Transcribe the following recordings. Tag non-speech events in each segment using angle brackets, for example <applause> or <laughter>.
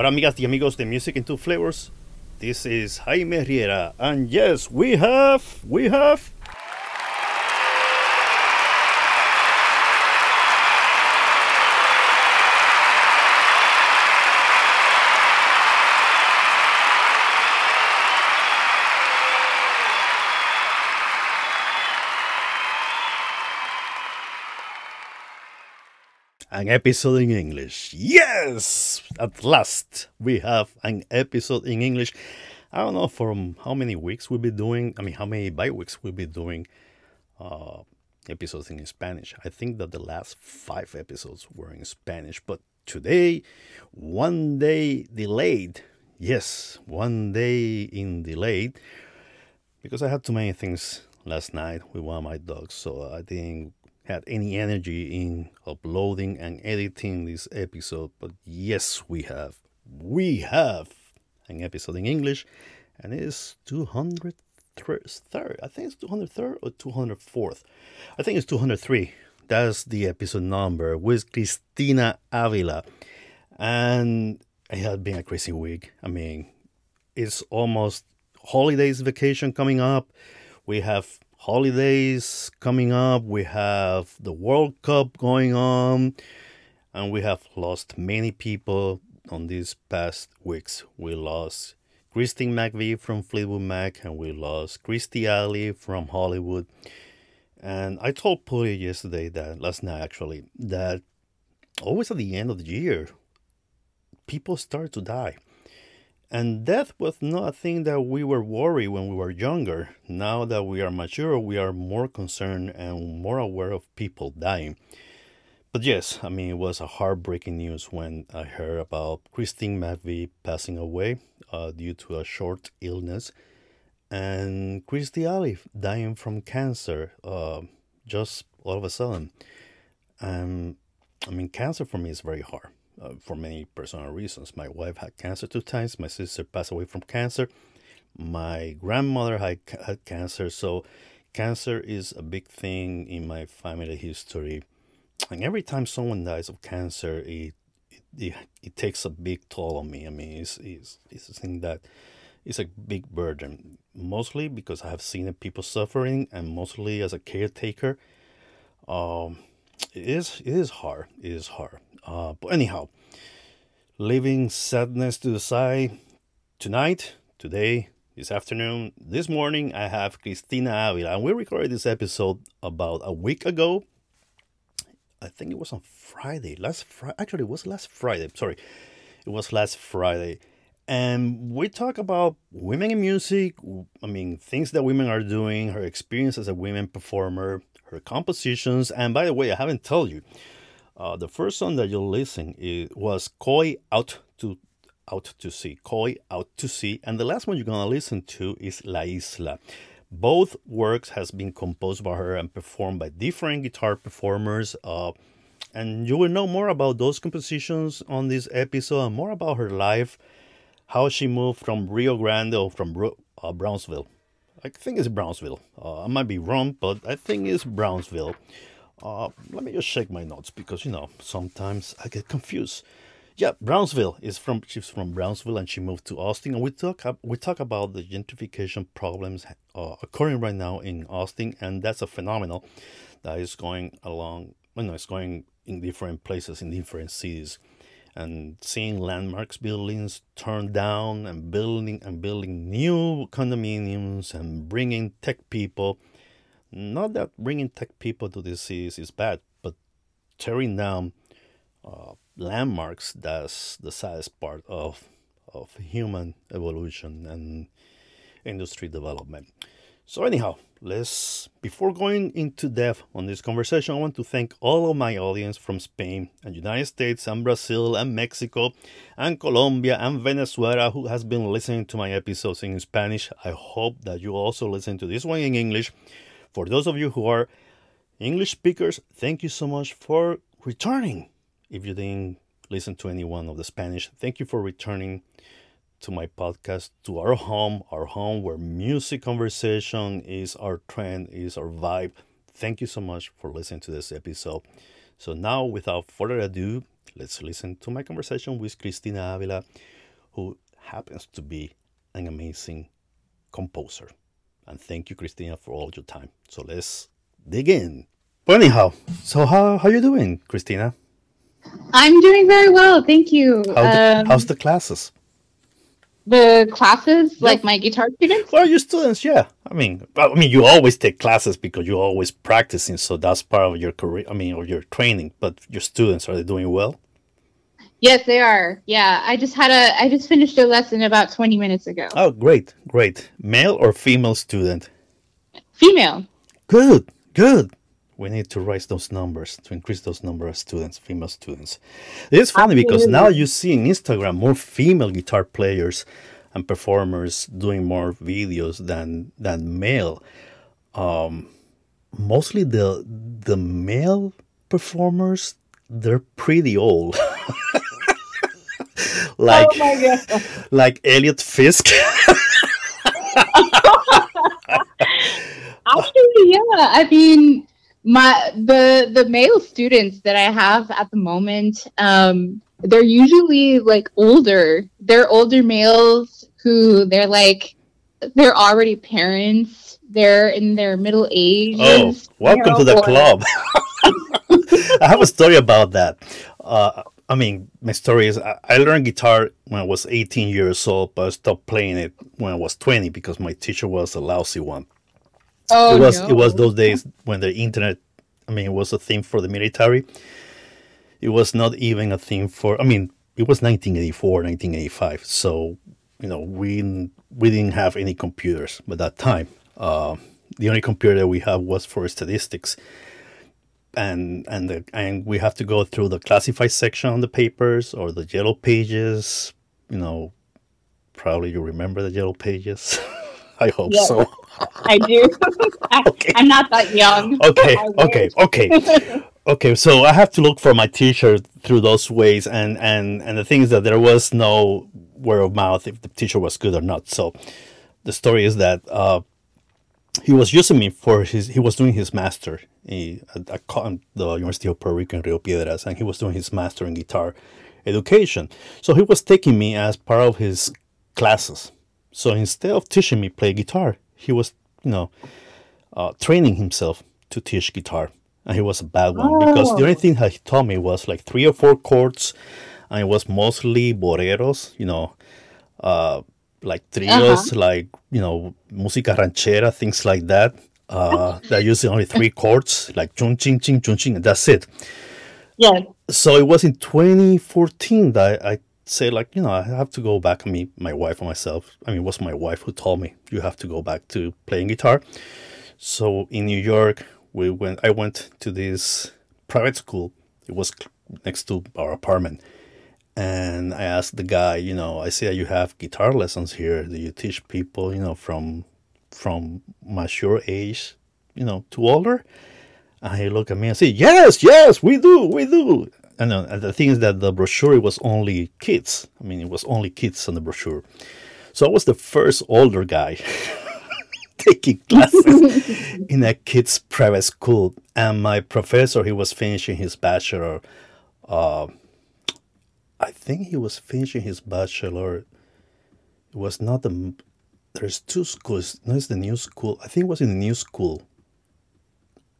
Hola amigas y amigos de Music in Two Flavors. This is Jaime Riera, and yes, we have, we have an episode in English. Yes! At last, we have an episode in English. I don't know from how many weeks we'll be doing, I mean, how many by weeks we'll be doing uh, episodes in Spanish. I think that the last five episodes were in Spanish, but today, one day delayed. Yes, one day in delayed because I had too many things last night with one of my dogs, so I didn't had any energy in uploading and editing this episode, but yes, we have. We have an episode in English, and it is 203rd. I think it's 203rd or 204th. I think it's 203. That's the episode number with Cristina Avila. And it has been a crazy week. I mean, it's almost holidays vacation coming up. We have holidays coming up. We have the World Cup going on, and we have lost many people on these past weeks. We lost Christine McVie from Fleetwood Mac, and we lost Kirstie Alley from Hollywood. And I told Puri yesterday that last night actually that always at the end of the year, people start to die. And death was not a thing that we were worried when we were younger. Now that we are mature, we are more concerned and more aware of people dying. But yes, I mean, it was a heartbreaking news when I heard about Christine McVie passing away uh, due to a short illness and Kirstie Alley dying from cancer uh, just all of a sudden. And I mean, cancer for me is very hard uh, for many personal reasons. My wife had cancer two times. My sister passed away from cancer. My grandmother had, had cancer. So, cancer is a big thing in my family history. And every time someone dies of cancer, it it, it takes a big toll on me. I mean, it's, it's, it's a thing that is a big burden, mostly because I have seen people suffering, and mostly as a caretaker. Um, it is it is hard. It is hard. Uh, but anyhow, leaving sadness to the side, tonight, today, this afternoon, this morning, I have Cristina Avila, and we recorded this episode about a week ago. I think it was on Friday. Last Friday, actually, it was last Friday. Sorry, it was last Friday, and we talk about women in music. I mean, things that women are doing, her experience as a women performer, her compositions, and by the way, I haven't told you uh, the first song that you'll listen is, was Koi Out to Out to Sea. Koi Out to Sea. And the last one you're going to listen to is La Isla. Both works has been composed by her and performed by different guitar performers. Uh, and you will know more about those compositions on this episode and more about her life, how she moved from Rio Grande or from uh, Brownsville. I think it's Brownsville. Uh, I might be wrong, but I think it's Brownsville. Uh, let me just check my notes because you know sometimes I get confused. Yeah, Brownsville is from she's from Brownsville and she moved to Austin and we talk we talk about the gentrification problems uh, occurring right now in Austin and that's a phenomenon that is going along. You know, it's going in different places in different cities and seeing landmarks buildings turned down and building and building new condominiums and bringing tech people not that bringing tech people to this cities is bad, but tearing down uh, landmarks that's the saddest part of of human evolution and industry development. So anyhow, let's before going into depth on this conversation, I want to thank all of my audience from Spain and United States and Brazil and Mexico and Colombia and Venezuela who has been listening to my episodes in Spanish. I hope that you also listen to this one in English for those of you who are English speakers, thank you so much for returning. If you didn't listen to any one of the Spanish. Thank you for returning to my podcast, to our home, our home where music conversation is our trend, is our vibe. Thank you so much for listening to this episode. So now, without further ado, let's listen to my conversation with Cristina Avila, who happens to be an amazing composer. And thank you, Cristina, for all your time. So let's dig in. But anyhow, so how how you doing, Cristina? I'm doing very well, thank you. How the, um, how's the classes? The classes, yeah. like my guitar students. Well, your students, yeah. I mean, I mean, you always take classes because you're always practicing, so that's part of your career. I mean, or your training. But your students are they doing well? Yes, they are. Yeah, I just had a I just finished a lesson about 20 minutes ago. Oh, great. Great. Male or female student? Female. Good. Good. We need to raise those numbers to increase those number of students, female students. It's funny Absolutely. because now you see in Instagram more female guitar players and performers doing more videos than than male. Um, mostly the the male performers they're pretty old. <laughs> like oh like Eliot Fisk. <laughs> <laughs> Actually, yeah. I mean, my the the male students that I have at the moment, um, they're usually like older. They're older males who they're like they're already parents. They're in their middle age. Oh, welcome to the club. <laughs> I have a story about that. Uh, I mean, my story is I, I learned guitar when I was 18 years old, but I stopped playing it when I was 20 because my teacher was a lousy one. Oh, it was no. it was those days when the internet, I mean, it was a thing for the military. It was not even a thing for. I mean, it was 1984, 1985. So you know, we we didn't have any computers by that time. Uh, the only computer that we had was for statistics and and the, and we have to go through the classified section on the papers or the yellow pages. You know, probably you remember the yellow pages. <laughs> I hope yes, so. I do. <laughs> okay. I'm not that young. Okay, <laughs> okay, okay. <laughs> okay, so I have to look for my teacher through those ways and and and the thing is that there was no word of mouth if the teacher was good or not. So the story is that uh, he was using me for his he was doing his master he, at, at the University of Puerto Rico in Rio Piedras and he was doing his master in guitar education so he was taking me as part of his classes so instead of teaching me play guitar he was you know uh, training himself to teach guitar and he was a bad one oh. because the only thing that he taught me was like three or four chords and it was mostly boleros you know uh, like trios, uh-huh. like you know, música ranchera, things like that. Uh, they're using only three chords, like chun ching ching chun ching, and that's it. Yeah. So it was in 2014 that I say like, you know, I have to go back. I mean, my wife and myself. I mean, it was my wife who told me you have to go back to playing guitar. So in New York, we went. I went to this private school. It was next to our apartment and I asked the guy, you know, I see you have guitar lessons here. Do you teach people, you know, from from mature age, you know, to older? And he looked at me and said, Yes, yes, we do, we do. And, uh, the thing is that the brochure was only kids. I mean, it was only kids on the brochure. So I was the first older guy <laughs> taking <laughs> classes in a kids' private school. And my professor, he was finishing his bachelor. Uh, I think he was finishing his bachelor. It was not the. There's two schools. No, it's the new school. I think it was in the new school.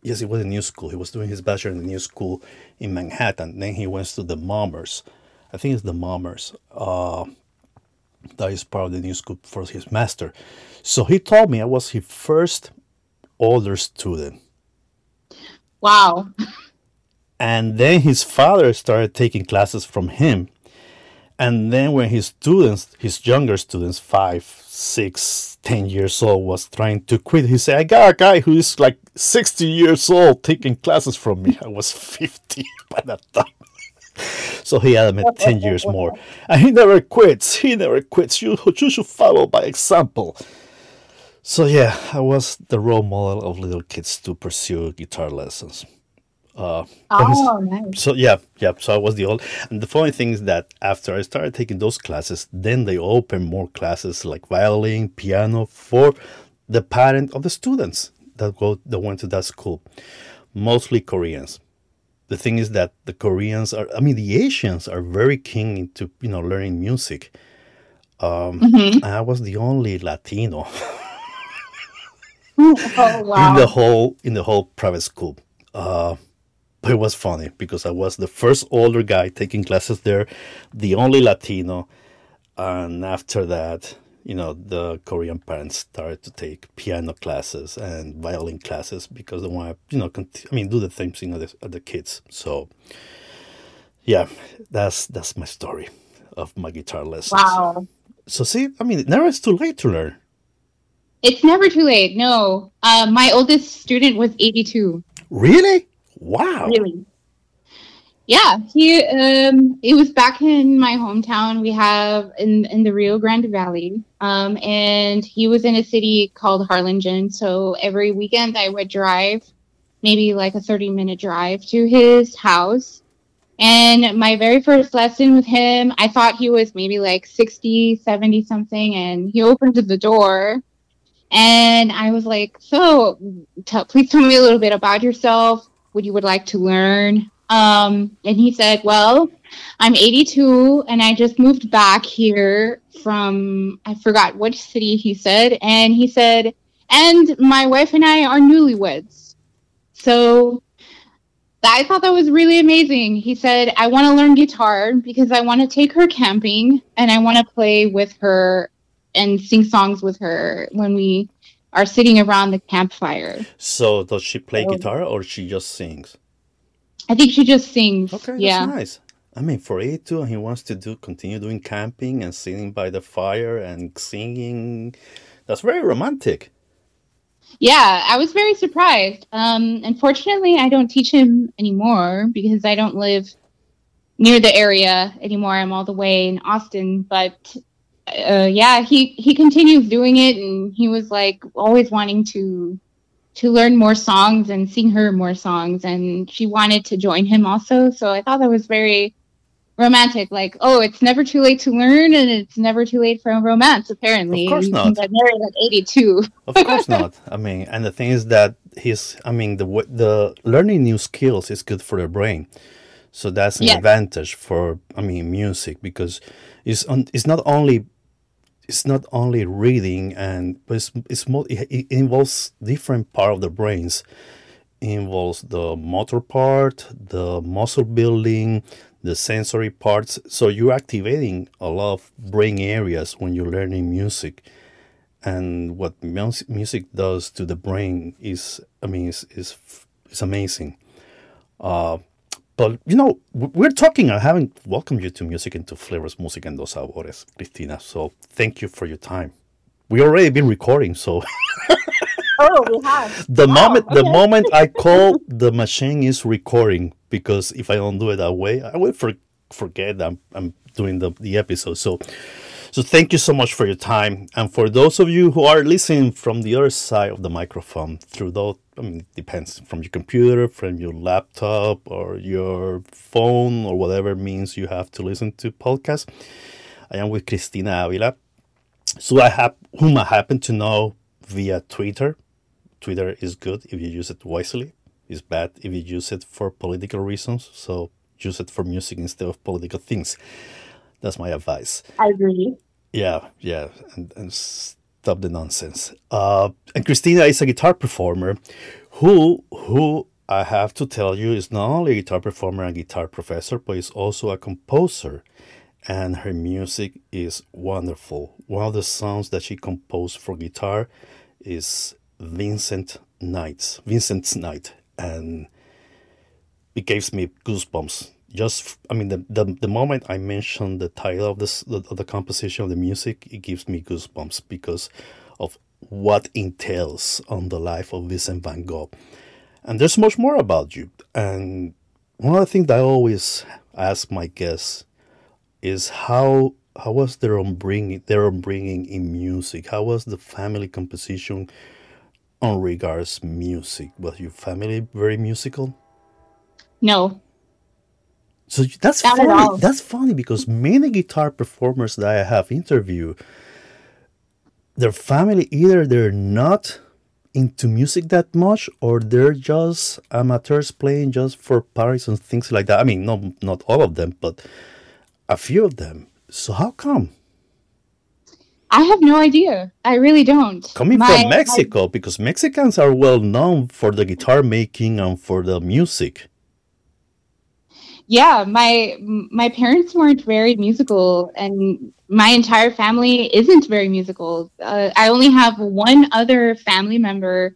Yes, it was a new school. He was doing his bachelor in the new school in Manhattan. Then he went to the Mannes. I think it's the Mannes. Uh, that is part of the new school for his master. So he told me I was his first older student. Wow. And then his father started taking classes from him. And then when his students, his younger students, five, six, ten years old, was trying to quit, he said, I got a guy who is like 60 years old taking classes from me. I was <laughs> 50 by that time. <laughs> so he had him 10 years more. And he never quits. He never quits. You, you should follow by example. So yeah, I was the role model of little kids to pursue guitar lessons. Uh, Oh, nice. so yeah, yeah. So I was the old. And the funny thing is that after I started taking those classes, then they opened more classes like violin, piano for the parent of the students that go that went to that school, mostly Koreans. The thing is that the Koreans are, I mean, the Asians are very keen into you know learning music. Mhm. I was the only Latino <laughs> Oh, in the whole in the whole private school. Uh, but it was funny because I was the first older guy taking classes there, the only Latino, and after that, you know, the Korean parents started to take piano classes and violin classes because they want to, you know, conti- I mean, do the same thing as the, the kids. So, yeah, that's that's my story of my guitar lessons. Wow. So see, I mean, never is too late to learn. It's never too late. No. Uh, my oldest student was 82. Really? Wow. Really? Yeah, he um it was back in my hometown. We have in in the Rio Grande Valley. Um and he was in a city called Harlingen. So every weekend I would drive maybe like a 30 minute drive to his house. And my very first lesson with him, I thought he was maybe like 60, 70 something and he opened the door and I was like, "So, t- please tell me a little bit about yourself. What you would like to learn." Um, and he said, "Well, I'm 82, and I just moved back here from I forgot which city." He said, and he said, "And my wife and I are newlyweds." So I thought that was really amazing. He said, "I want to learn guitar because I want to take her camping and I want to play with her and sing songs with her when we are sitting around the campfire. So does she play Oh. guitar or she just sings? I think she just sings. Okay, yeah. that's nice. I mean, for A2, and he wants to do continue doing camping and sitting by the fire and singing. That's very romantic. Yeah, I was very surprised. Um, unfortunately, I don't teach him anymore because I don't live near the area anymore. I'm all the way in Austin, but uh, yeah, he he continues doing it, and he was like always wanting to to learn more songs and sing her more songs, and she wanted to join him also. So I thought that was very romantic. Like, oh, it's never too late to learn, and it's never too late for a romance. Apparently, Of course You not. get married at 82. Of course not. I mean, and the thing is that he's. I mean, the the learning new skills is good for the brain, so that's an Yes. advantage for. I mean, music because it's on, it's not only it's not only reading and but it's it's more it, involves different part of the brains. It involves the motor part, the muscle building, the sensory parts. So you're activating a lot of brain areas when you're learning music and what mus- music does to the brain is i mean is is, is amazing uh, but you know we're talking i haven't welcomed you to music in two flavors music and dos sabores cristina so thank you for your time. We already been recording so <laughs> Oh, we have. <laughs> the Wow, moment the moment i <laughs> call the machine is recording because if i don't do it that way i will for, forget I'm, I'm doing the, the episode. So so thank you so much for your time. And for those of you who are listening from the other side of the microphone through those i mean it depends from your computer from your laptop or your phone or whatever means you have to listen to podcasts i am with cristina avila so i have whom i happen to know via twitter Twitter is good if you use it wisely. It's bad if you use it for political reasons. So use it for music instead of political things. That's my advice. I agree. Yeah, yeah, and, and stop the nonsense. Uh, and Cristina is a guitar performer, who who I have to tell you is not only a guitar performer and guitar professor, but is also a composer. And her music is wonderful. One of the songs that she composed for guitar is Vincent Knight's Vincent's Night, and it gives me goosebumps. Just, I mean, the, the, the moment I mention the title of this the composition of the music, it gives me goosebumps because of what entails on the life of Vincent Van Gogh. And there's much more about you. And one of the things I always ask my guests is how how was their upbringing their upbringing in music? How was the family composition on regards music? Was your family very musical? No, So that's not funny. That's funny because many guitar performers that I have interviewed, their family either they're not into music that much or they're just amateurs playing just for parties and things like that. I mean, not not all of them, but a few of them. So how come? I have no idea. I really don't. Coming My- from Mexico, because Mexicans are well known for the guitar making and for the music. Yeah my my parents weren't very musical and my entire family isn't very musical. Uh, i only have one other family member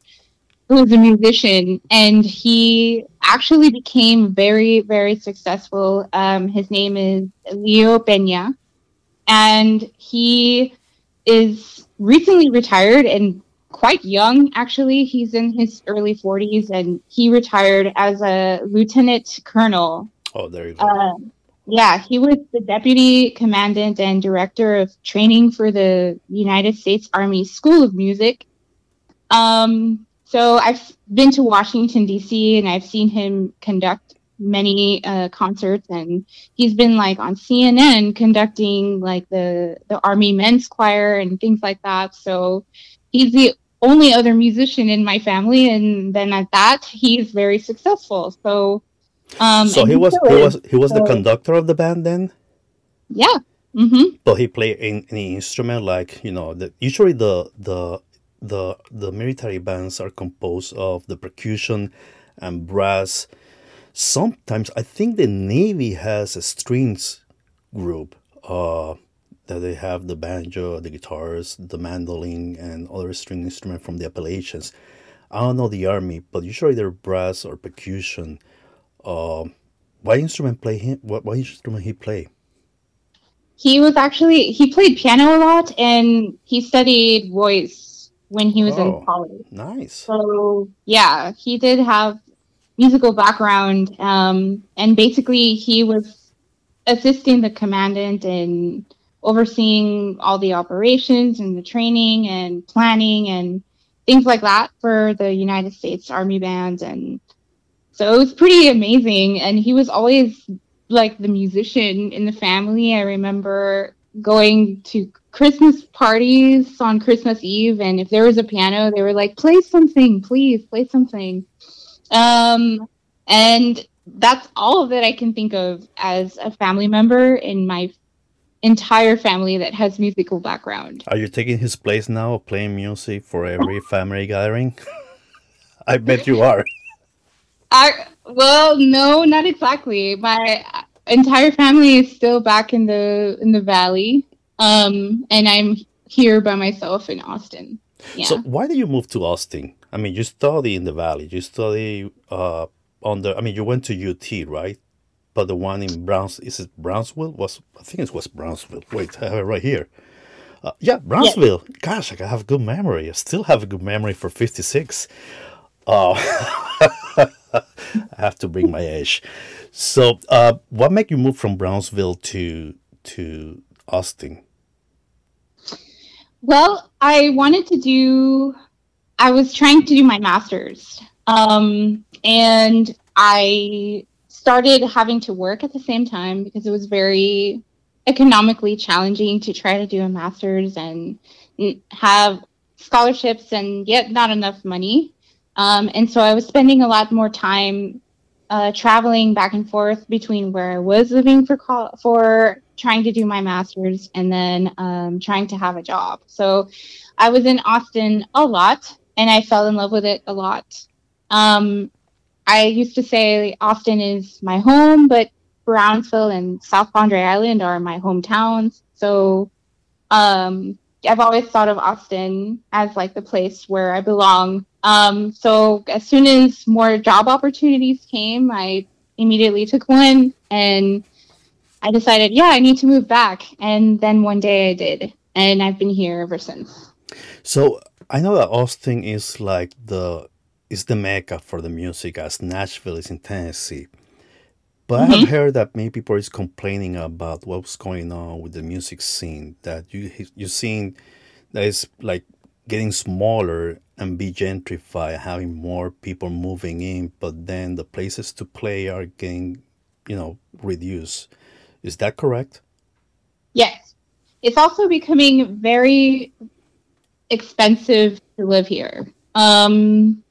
who is a musician and he actually became very very successful. Um, his name is leo pena and he is recently retired and quite young actually. He's in his early 40s and he retired as a lieutenant colonel Oh, there you go. uh, yeah, he was the deputy commandant and director of training for the United States Army School of Music. Um, so I've been to Washington D.C. and I've seen him conduct many uh, concerts, and he's been like on CNN conducting like the the Army Men's Choir and things like that. So he's the only other musician in my family, and then at that, he's very successful. So. Um, so he was he was he was the conductor of the band then. Yeah. Mm-hmm. But he played in any instrument like you know the usually the the the the military bands are composed of the percussion and brass. Sometimes I think the Navy has a strings group uh, that they have the banjo, the guitars, the mandolin, and other string instrument from the Appalachians. I don't know the Army, but usually they're brass or percussion. Uh, what instrument play him? What, what instrument he play? He was actually he played piano a lot and he studied voice when he was Oh. in college. Nice. So yeah, he did have musical background. Um, and basically he was assisting the commandant in overseeing all the operations and the training and planning and things like that for the United States Army bands and so it was pretty amazing and he was always like the musician in the family. I remember going to Christmas parties on Christmas Eve and if there was a piano they were like play something please play something um and that's all that I can think of as a family member in my entire family that has musical background. Are you taking his place now, playing music for every family gathering? <laughs> I bet you are. I well, no, not exactly. My entire family is still back in the in the valley, um, and I'm here by myself in Austin. Yeah, So why did you move to Austin? I mean, you study in the Valley. You study uh, on the. I mean, you went to UT, right? But the one in Browns is it Brownsville? Was I think it was Brownsville. Wait, I have it right here. Uh, yeah, Brownsville. Gosh, I have a good memory. I still have a good memory for fifty six. Uh, <laughs> I have to bring my age. So, uh, what made you move from Brownsville to to Austin? Well, I wanted to do. I was trying to do my master's, um, and I started having to work at the same time because it was very economically challenging to try to do a master's and have scholarships and yet not enough money. Um, and so I was spending a lot more time uh, traveling back and forth between where I was living for for trying to do my master's and then um, trying to have a job. So I was in Austin a lot, and I fell in love with it a lot. Um, I used to say Austin is my home, but Brownsville and South Padre Island are my hometowns. So um, I've always thought of Austin as like the place where I belong. Um, so as soon as more job opportunities came, I immediately took one and I decided, yeah, I need to move back. And then one day I did. And I've been here ever since. So I know that Austin is like the is the mecca for the music, as Nashville is in Tennessee. But I have heard that many people is complaining about what's going on with the music scene. That you you seen that is like getting smaller and be gentrified, having more people moving in, but then the places to play are getting, you know, reduced. Is that correct? Yes. It's also becoming very expensive to live here. Um,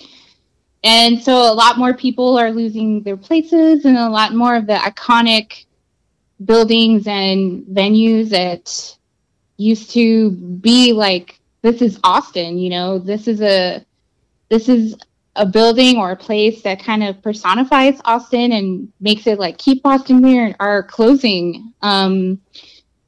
and so a lot more people are losing their places, and a lot more of the iconic buildings and venues that used to be like this is Austin, you know, this is a this is a building or a place that kind of personifies Austin and makes it like keep Austin here are closing. Um,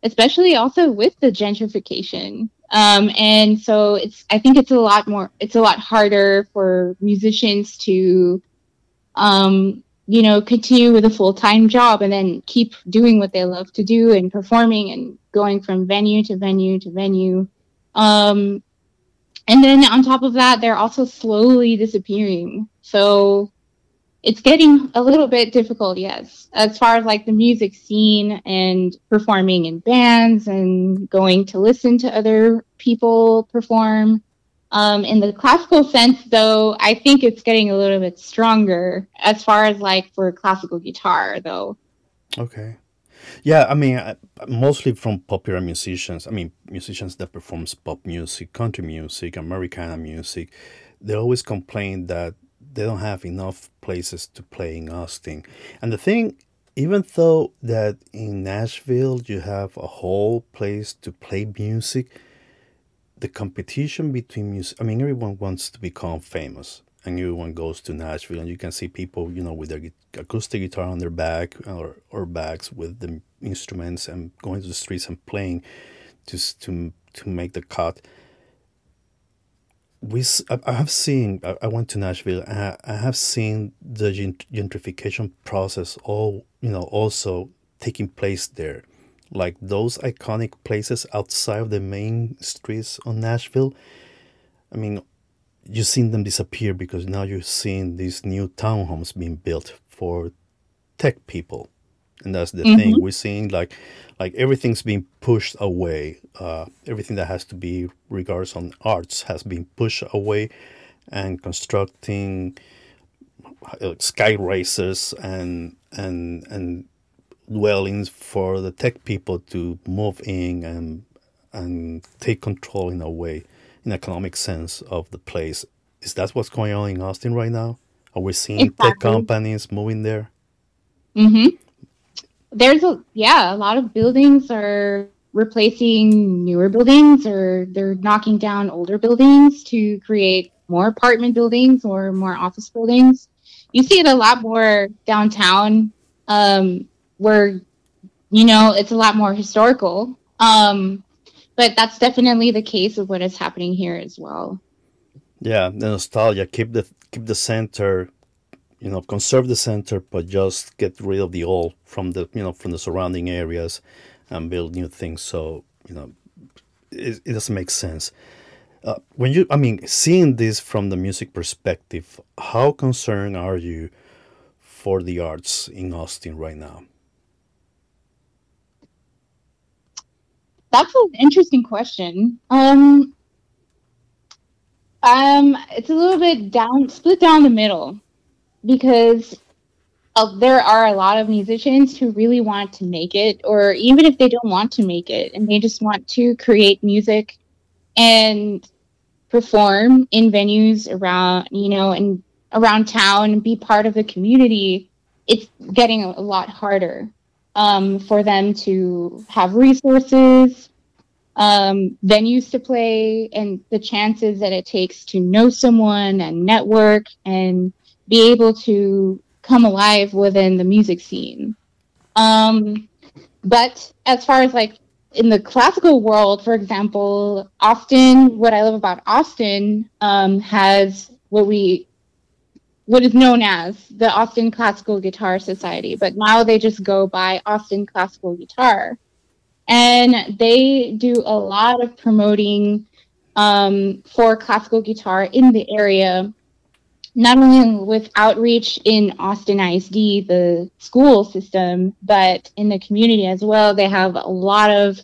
especially also with the gentrification. Um, and so it's I think it's a lot more it's a lot harder for musicians to um, you know continue with a full-time job and then keep doing what they love to do and performing and going from venue to venue to venue um, and then on top of that, they're also slowly disappearing. So it's getting a little bit difficult, yes, as far as like the music scene and performing in bands and going to listen to other people perform. Um, in the classical sense, though, I think it's getting a little bit stronger as far as like for classical guitar, though. Okay. Yeah, I mean, mostly from popular musicians. I mean, musicians that performs pop music, country music, Americana music. They always complain that they don't have enough places to play in Austin. And the thing, even though that in Nashville you have a whole place to play music, the competition between music. I mean, everyone wants to become famous and everyone goes to Nashville, and you can see people, you know, with their acoustic guitar on their back or, or bags with the instruments and going to the streets and playing just to to make the cut. We, I have seen. I went to Nashville. I have seen the gentrification process. All you know, also taking place there, like those iconic places outside of the main streets on Nashville. I mean, you've seen them disappear because now you're seeing these new townhomes being built for tech people. And that's the mm-hmm. thing we're seeing like like everything's being pushed away. Uh, everything that has to be regards on arts has been pushed away and constructing uh, sky races and and and dwellings for the tech people to move in and and take control in a way in economic sense of the place. Is that what's going on in Austin right now? Are we seeing exactly. tech companies moving there? Mm-hmm. There's a yeah, a lot of buildings are replacing newer buildings or they're knocking down older buildings to create more apartment buildings or more office buildings. You see it a lot more downtown, um, where you know it's a lot more historical. Um, but that's definitely the case of what is happening here as well. Yeah, the nostalgia keep the keep the center, you know, conserve the center, but just get rid of the old from the you know from the surrounding areas, and build new things. So you know, it, it doesn't make sense. Uh, when you, I mean, seeing this from the music perspective, how concerned are you for the arts in Austin right now? That's an interesting question. Um, um, it's a little bit down, split down the middle, because uh, there are a lot of musicians who really want to make it, or even if they don't want to make it, and they just want to create music and perform in venues around, you know, and around town and be part of the community. It's getting a lot harder um, for them to have resources, um, venues to play, and the chances that it takes to know someone and network and be able to come alive within the music scene. Um, but as far as like in the classical world, for example, Austin, what I love about Austin um, has what we what is known as the Austin Classical Guitar Society, but now they just go by Austin Classical Guitar. And they do a lot of promoting um, for classical guitar in the area, not only with outreach in Austin ISD, the school system, but in the community as well. They have a lot of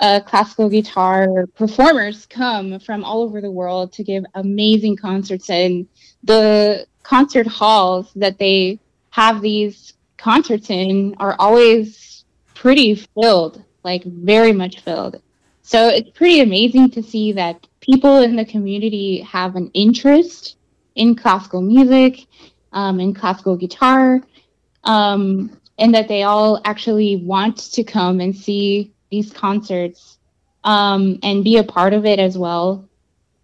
uh, classical guitar performers come from all over the world to give amazing concerts and the concert halls that they have these concerts in are always pretty filled like very much filled so it's pretty amazing to see that people in the community have an interest in classical music um, and classical guitar um, and that they all actually want to come and see these concerts um, and be a part of it as well.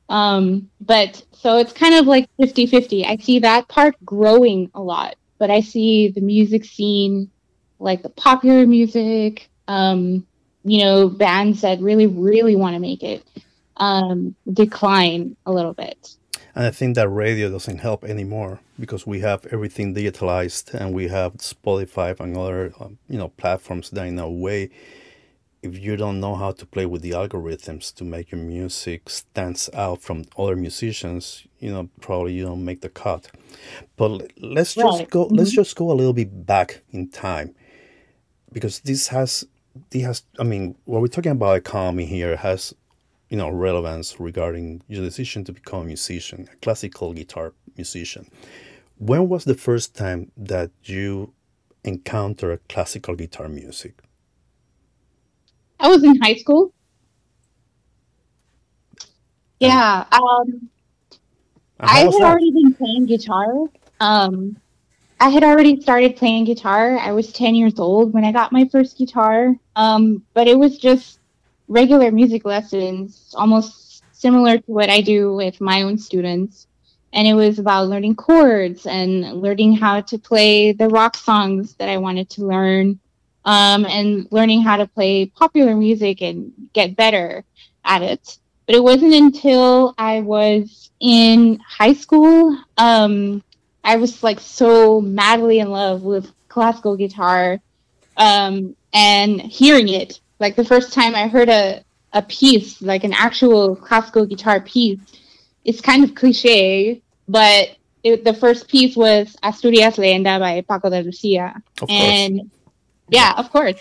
Um, but so it's kind of like 50 50. I see that part growing a lot, but I see the music scene, like the popular music, um, you know, bands that really, really want to make it um, decline a little bit. And I think that radio doesn't help anymore because we have everything digitalized and we have Spotify and other, um, you know, platforms that in a way if you don't know how to play with the algorithms to make your music stands out from other musicians, you know, probably you don't make the cut. But let's just right. go. Let's mm-hmm. just go a little bit back in time, because this has, this has. I mean, what we're talking about economy here has, you know, relevance regarding your decision to become a musician, a classical guitar musician. When was the first time that you encountered classical guitar music? I was in high school. Yeah. Um, I had already been playing guitar. Um, I had already started playing guitar. I was 10 years old when I got my first guitar. Um, but it was just regular music lessons, almost similar to what I do with my own students. And it was about learning chords and learning how to play the rock songs that I wanted to learn um, and learning how to play popular music and get better at it. But it wasn't until I was in high school, um, I was like so madly in love with classical guitar um, and hearing it. Like the first time I heard a, a piece, like an actual classical guitar piece, it's kind of cliche, but it, the first piece was Asturias Leyenda by Paco de Lucia. and yeah, of course.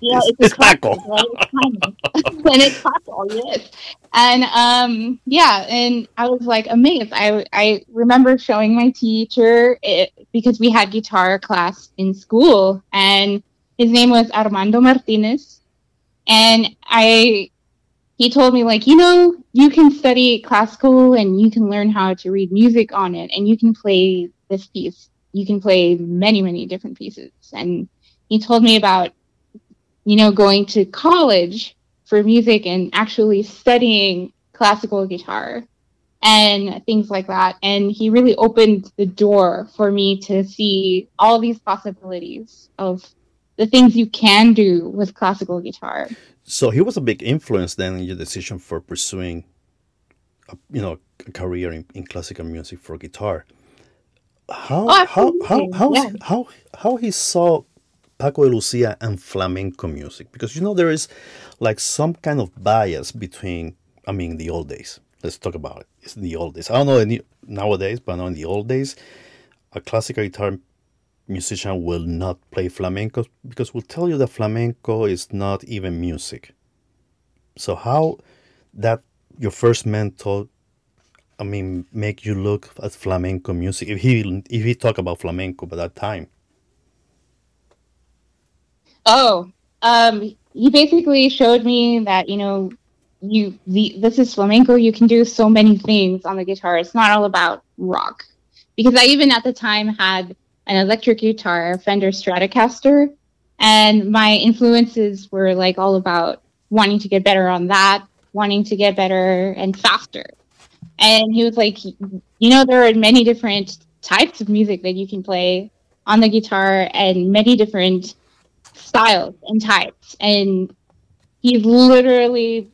Yeah, it's, it's, Paco. Right? <laughs> and it's Paco, yes. And um, yeah, and I was like amazed. I I remember showing my teacher it, because we had guitar class in school, and his name was Armando Martinez, and I he told me like you know you can study classical and you can learn how to read music on it and you can play this piece you can play many many different pieces and he told me about, you know, going to college for music and actually studying classical guitar and things like that. And he really opened the door for me to see all these possibilities of the things you can do with classical guitar. So he was a big influence then in your decision for pursuing, a, you know, a career in, in classical music for guitar. How oh, how how how, yeah. how how he saw Paco de Lucia and flamenco music? Because you know there is like some kind of bias between, I mean, the old days. Let's talk about it. It's the old days. I don't know nowadays, but in the old days, a classical guitar musician will not play flamenco because we'll tell you that flamenco is not even music. So how that your first mentor I mean, make you look at flamenco music if he if he talk about flamenco by that time. Oh, um, he basically showed me that you know, you the this is flamenco. You can do so many things on the guitar. It's not all about rock, because I even at the time had an electric guitar, Fender Stratocaster, and my influences were like all about wanting to get better on that, wanting to get better and faster. And he was like, you know, there are many different types of music that you can play on the guitar and many different styles and types. And he's literally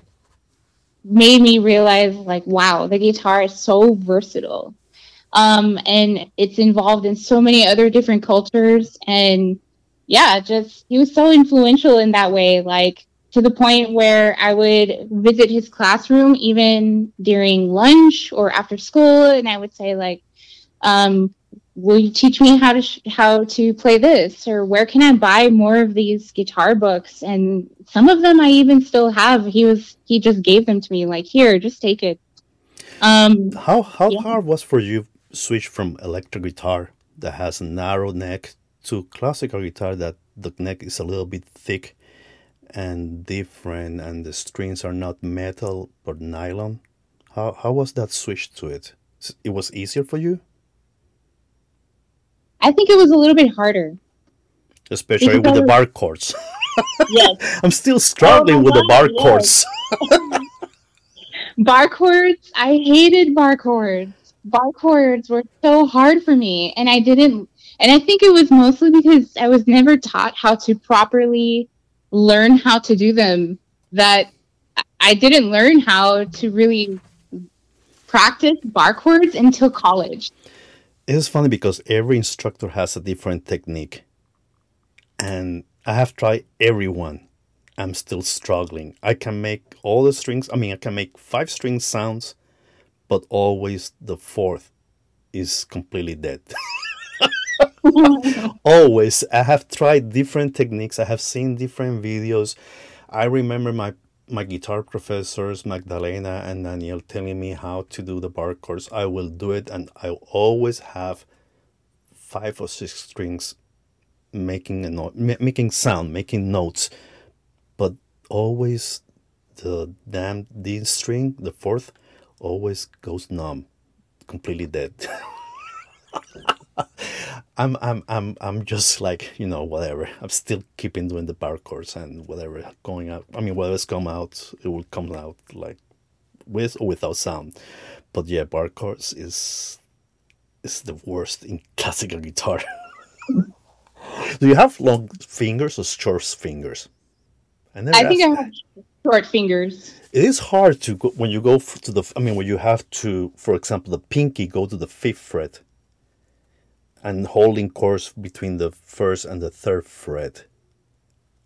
made me realize, like, wow, the guitar is so versatile. Um, and it's involved in so many other different cultures. And yeah, just he was so influential in that way, like to the point where I would visit his classroom even during lunch or after school, and I would say, like, um, will you teach me how to sh- how to play this? Or where can i buy more of these guitar books? And some of them i even still have. He was he just gave them to me. Like here just take it. Um how how yeah. hard was for you switch from electric guitar that has a narrow neck to classical guitar that the neck is a little bit thick and different and the strings are not metal but nylon? How how was that switch to it? It was easier for you I think it was a little bit harder. Especially with the bar chords. yes. <laughs> I'm still struggling oh with God, the bar yes. chords. <laughs> bar chords, I hated bar chords. Bar chords were so hard for me and I didn't and I think it was mostly because I was never taught how to properly learn how to do them that I didn't learn how to really practice bar chords until college it's funny because every instructor has a different technique. And i have tried everyone. i'm still struggling. I can make all the strings i mean i can make five string sounds but always the fourth is completely dead. <laughs> Always. I have tried different techniques. I have seen different videos. I remember my my guitar professors, Magdalena and Daniel, telling me how to do the bar chords. I will do it, and I always have five or six strings making a note, making sound, making notes, but always the damn D string, the fourth, always goes numb, completely dead. <laughs> <laughs> I'm I'm I'm I'm just like you know whatever. I'm still keeping doing the bar chords and whatever going out. I mean whatever's come out, it will come out like with or without sound. But yeah, bar chords is is the worst in <laughs> classical guitar. <laughs> Do you have long fingers or short fingers? I, I think I have short fingers. It is hard to go when you go to the. I mean, when you have to, for example, the pinky go to the fifth fret and holding course between the first and the third fret.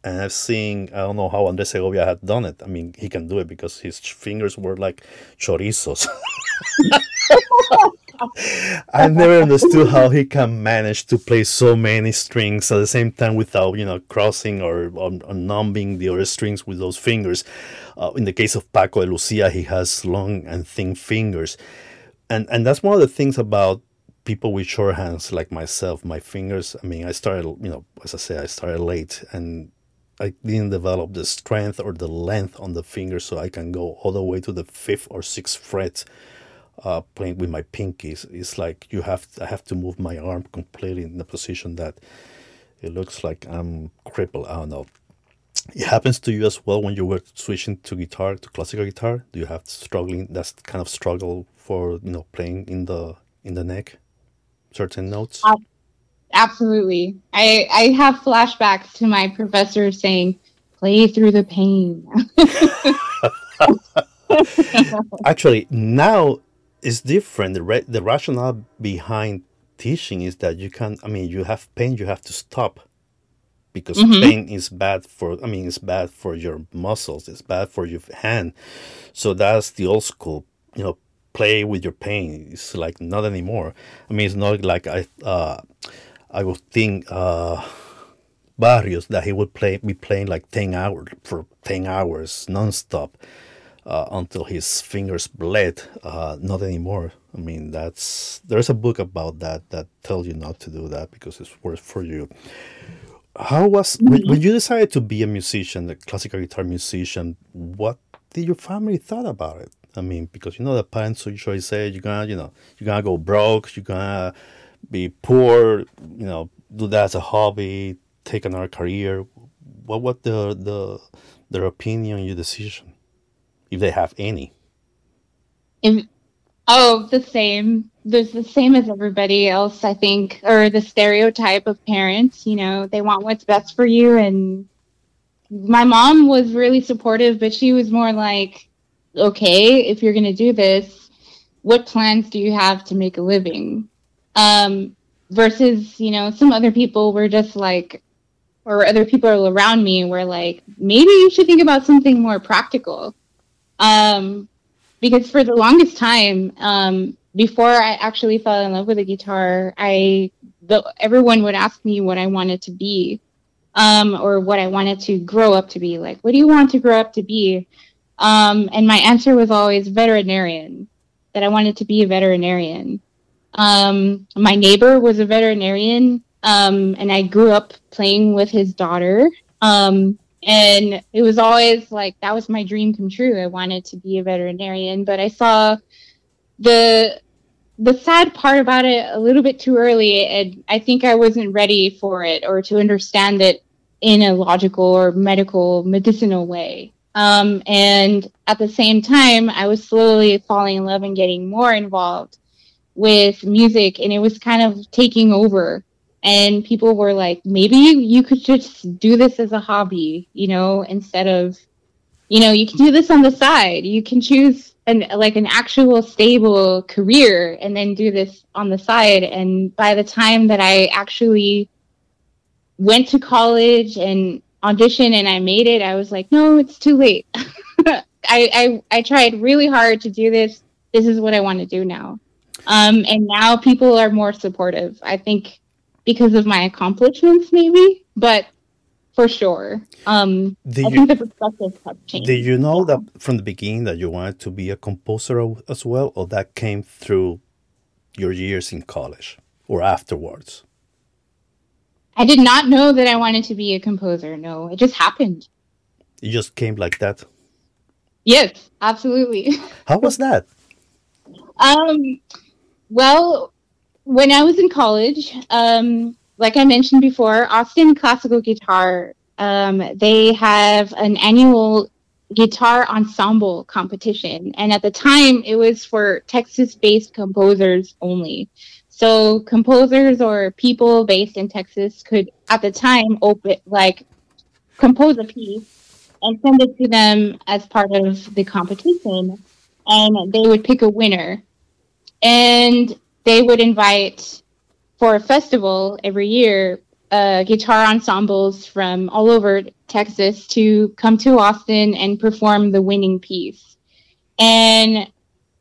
And I've seen, I don't know how Andres Segovia had done it. I mean, he can do it because his fingers were like chorizos. <laughs> I never understood how he can manage to play so many strings at the same time without, you know, crossing or, or, or numbing the other strings with those fingers. Uh, in the case of Paco de Lucia, he has long and thin fingers. And, and that's one of the things about people with short hands like myself, my fingers, I mean, I started, you know, as I say, I started late and I didn't develop the strength or the length on the fingers so I can go all the way to the fifth or sixth fret uh, playing with my pinkies. It's like you have, I have to move my arm completely in the position that it looks like I'm crippled. I don't know. It happens to you as well when you were switching to guitar, to classical guitar. Do you have struggling, that's kind of struggle for, you know, playing in the, in the neck? Certain notes? Uh, absolutely. I I have flashbacks to my professor saying, "Play through the pain." <laughs> Actually, now it's different. The re- the rationale behind teaching is that you can. I mean, you have pain, you have to stop because mm-hmm. pain is bad for. I mean, it's bad for your muscles. It's bad for your hand. So that's the old school. You know, play with your pain. It's like not anymore. I mean, it's not like I uh, I would think uh, Barrios that he would play be playing like ten hours for ten hours nonstop uh, until his fingers bled. Uh, not anymore. I mean, that's there's a book about that that tells you not to do that because it's worse for you. How was when, when you decided to be a musician, a classical guitar musician? What did your family thought about it? I mean, because you know the parents usually say you're gonna, you know, you're gonna go broke, you're gonna be poor, you know, do that as a hobby, take another career. What what the the their opinion, on your decision, if they have any? If, oh, the same. There's the same as everybody else, I think, or the stereotype of parents. You know, they want what's best for you, and my mom was really supportive, but she was more like, okay, if you're going to do this, what plans do you have to make a living? Um, versus, you know, some other people were just like, or other people around me were like, maybe you should think about something more practical. Um, because for the longest time, um, before I actually fell in love with the guitar, I the, everyone would ask me what I wanted to be, um, or what I wanted to grow up to be. Like, what do you want to grow up to be? Um, and my answer was always veterinarian. That I wanted to be a veterinarian. Um, my neighbor was a veterinarian, um, and I grew up playing with his daughter. Um, and it was always like that was my dream come true. I wanted to be a veterinarian, but I saw the the sad part about it a little bit too early, and I think I wasn't ready for it or to understand it in a logical or medical medicinal way. Um, and at the same time, I was slowly falling in love and getting more involved with music, and it was kind of taking over. And people were like, maybe you could just do this as a hobby, you know, instead of, you know, you can do this on the side. You can choose an like an actual stable career and then do this on the side. And by the time that I actually went to college and auditioned and I made it, I was like, no, it's too late. <laughs> I, I I tried really hard to do this. This is what I want to do now. Um, and now people are more supportive. I think because of my accomplishments, maybe, but for sure. Um, Did I you- think the perspectives have changed. Did you know that from the beginning that you wanted to be a composer as well, or that came through your years in college or afterwards? I did not know that I wanted to be a composer. No, it just happened. It just came like that. Yes, absolutely. <laughs> How was that? Um, well, when I was in college, um, like I mentioned before, Austin Classical Guitar, um, they have an annual guitar ensemble competition. And at the time, it was for Texas based composers only. So composers or people based in Texas could, at the time, open, like, compose a piece and send it to them as part of the competition. And they would pick a winner and they would invite for a festival every year uh, guitar ensembles from all over Texas to come to Austin and perform the winning piece. And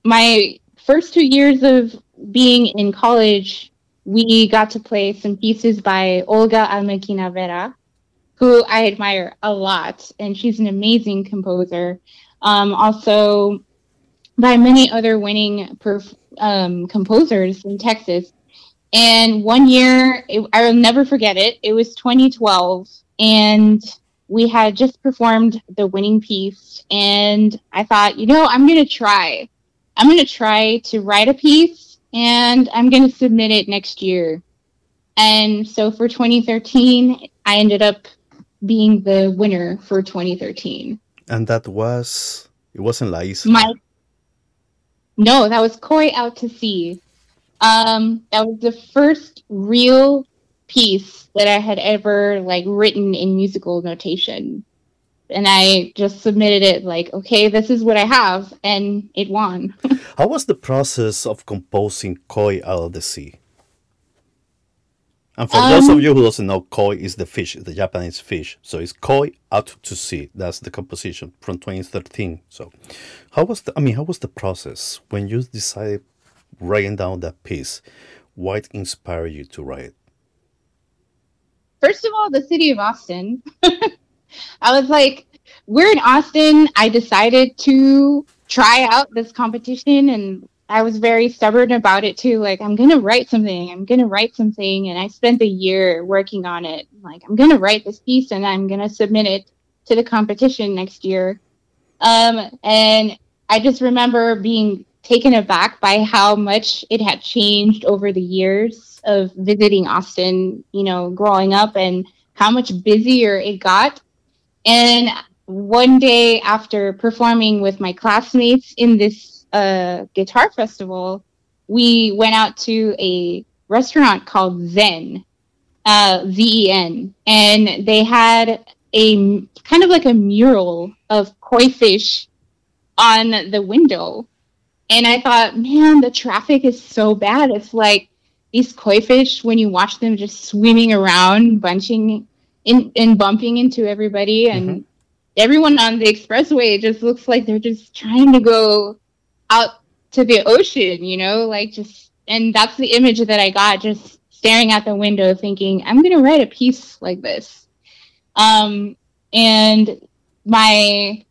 my first two years of being in college, we got to play some pieces by Olga Amelkina-Vera, who I admire a lot, and she's an amazing composer. Um, also, by many other winning perf- um, composers in Texas. And one year, it, I will never forget it. It was 2012, and we had just performed the winning piece. And I thought, you know, I'm going to try. I'm going to try to write a piece, and I'm going to submit it next year. And so for 2013, I ended up being the winner for 2013. And that was it wasn't La Isla. My no, that was Koi Out to Sea. Um, that was the first real piece that I had ever like written in musical notation. And I just submitted it like, okay, this is what I have, and it won. <laughs> How was the process of composing Koi out of the sea? And for those of um, you who doesn't know, koi is the fish, the Japanese fish. So it's koi out to sea. That's the composition from 2013. So, how was the? I mean, how was the process when you decided writing down that piece? What inspired you to write? First of all, the city of Austin. <laughs> I was like, we're in Austin. I decided to try out this competition and I was very stubborn about it too. Like, I'm going to write something. I'm going to write something. And I spent a year working on it. Like, I'm going to write this piece and I'm going to submit it to the competition next year. Um, and I just remember being taken aback by how much it had changed over the years of visiting Austin, you know, growing up and how much busier it got. And one day after performing with my classmates in this uh, guitar festival, we went out to a restaurant called Zen, uh, Z E N, and they had a kind of like a mural of koi fish on the window. And I thought, man, the traffic is so bad. It's like these koi fish, when you watch them just swimming around, bunching in and bumping into everybody, and everyone on the expressway just looks like they're just trying to go out to the ocean, you know, like just and that's the image that I got just staring at the window thinking I'm going to write a piece like this. Um and my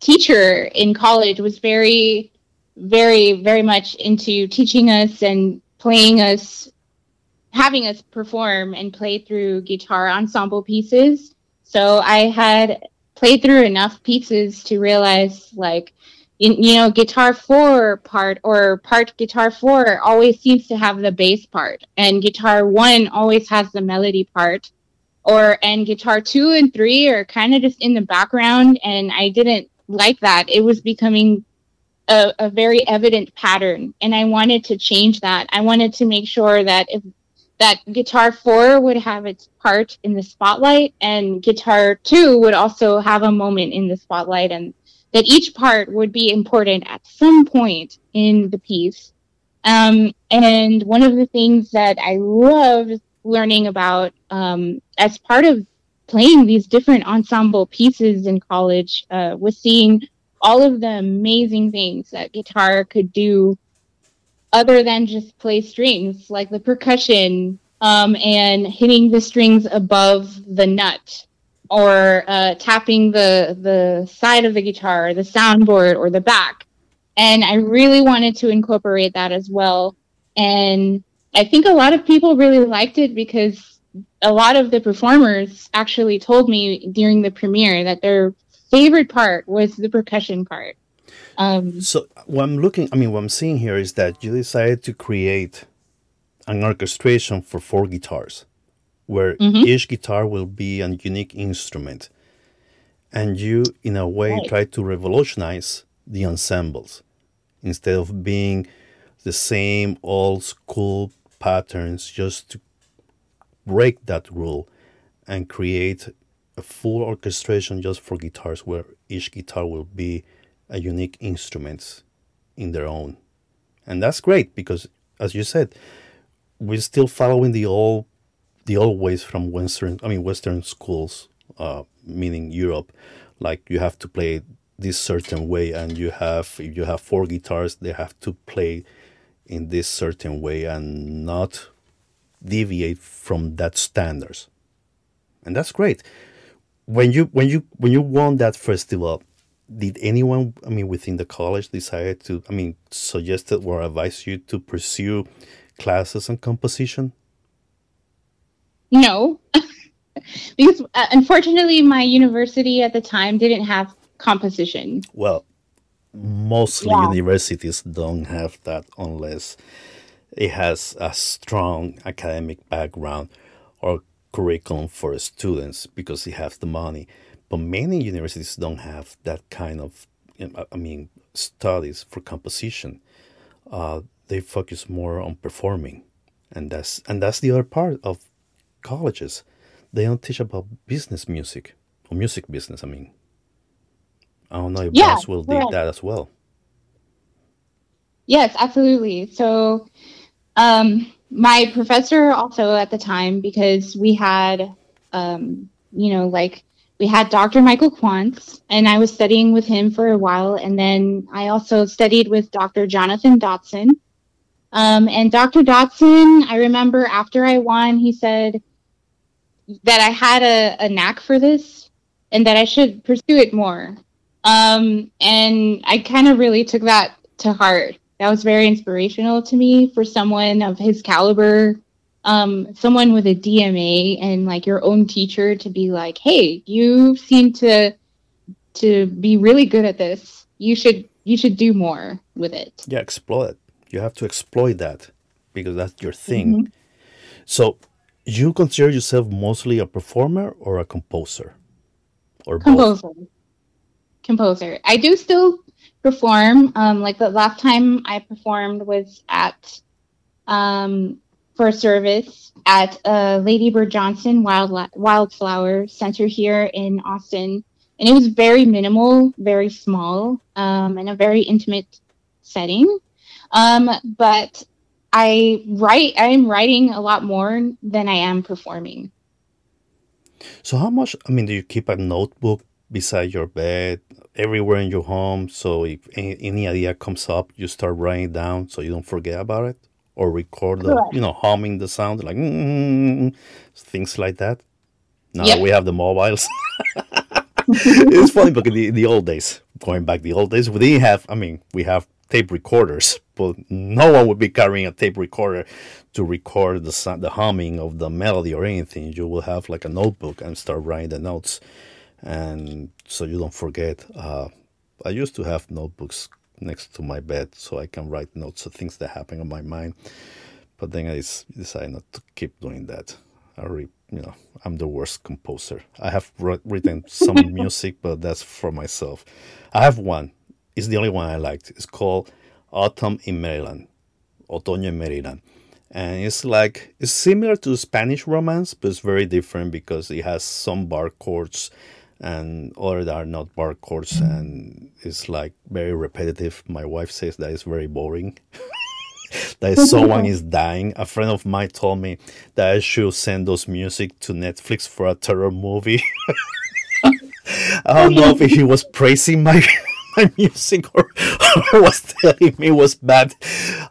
teacher in college was very very very much into teaching us and playing us having us perform and play through guitar ensemble pieces. So i had played through enough pieces to realize like you know guitar four part or part guitar four always seems to have the bass part and guitar one always has the melody part. Or and guitar two and three are kind of just in the background and i didn't like that. It was becoming a, a very evident pattern and i wanted to change that. I wanted to make sure that if that guitar four would have its part in the spotlight and guitar two would also have a moment in the spotlight and that each part would be important at some point in the piece. Um, and one of the things that i loved learning about um, as part of playing these different ensemble pieces in college uh, was seeing all of the amazing things that guitar could do other than just play strings, like the percussion um, and hitting the strings above the nut or uh, tapping the the side of the guitar, the soundboard, or the back. And I really wanted to incorporate that as well. And I think a lot of people really liked it because a lot of the performers actually told me during the premiere that their favorite part was the percussion part. Um, so what I'm looking, I mean, what I'm seeing here is that you decided to create an orchestration for four guitars, where mm-hmm. each guitar will be a unique instrument, and you, in a way, right. try to revolutionize the ensembles instead of being the same old school patterns, just to break that rule and create a full orchestration just for guitars where each guitar will be a unique instruments in their own. And that's great because as you said we're still following the old the old ways from western i mean western schools uh, meaning europe. Like you have to play this certain way and you have if you have four guitars they have to play in this certain way and not deviate from that standards. And that's great. When you when you when you won that festival did anyone i mean within the college decide to i mean suggested or advise you to pursue classes on composition no <laughs> because uh, unfortunately my university at the time didn't have composition well mostly yeah. universities don't have that unless it has a strong academic background or curriculum for students because they have the money. But many universities don't have that kind of, I mean, studies for composition. Uh, they focus more on performing, and that's and that's the other part of colleges. They don't teach about business music or music business. I mean, I don't know if yeah, will did that as well. Yes, absolutely. So, um, my professor also at the time because we had um, you know like we had dr michael quantz and i was studying with him for a while and then i also studied with dr jonathan dotson. Um, and dr dotson i remember after i won he said that i had a, a knack for this and that i should pursue it more. Um, and i kind of really took that to heart. That was very inspirational to me for someone of his caliber um, someone with a dma and like your own teacher to be like hey you seem to to be really good at this. You should you should do more with it. Yeah exploit you have to exploit that because that's your thing. Mm-hmm. so you consider yourself mostly a performer or a composer? Or composer. Both? composer. I do still perform. Um, like the last time I performed was at um, for service at uh, Lady Bird Johnson Wild Wildflower Center here in Austin, and it was very minimal, very small, um, and a very intimate setting. Um, but I write. I am writing a lot more than I am performing. So how much? I mean, do you keep a notebook beside your bed, everywhere in your home. So if any, idea comes up, you start writing it down so you don't forget about it, or record the, Correct. you know, humming the sound like mm, <laughs> things like that. Now Yep. we have the mobiles. <laughs> it's funny because the, the old days, going back the old days, we didn't have. I mean, we have tape recorders, but no one would be carrying a tape recorder to record the sound, the humming of the melody or anything. You will have like a notebook and start writing the notes, and so you don't forget. Uh, I used to have notebooks next to my bed so I can write notes of things that happen on my mind. But then I decided not to keep doing that. I re, you know, I'm the worst composer. I have wr- written some <laughs> music, but that's for myself. I have one. It's the only one I liked. It's called Autumn in Maryland, Otoño en Maryland. And it's like, it's similar to Spanish romance, but it's very different because it has some bar chords and other that are not bar chords. And it's like very repetitive. My wife says that it's very boring <laughs> that <laughs> someone is dying. A friend of mine told me that I should send those music to Netflix for a terror movie. <laughs> I don't know if he was praising my my music or, or was telling me it was bad.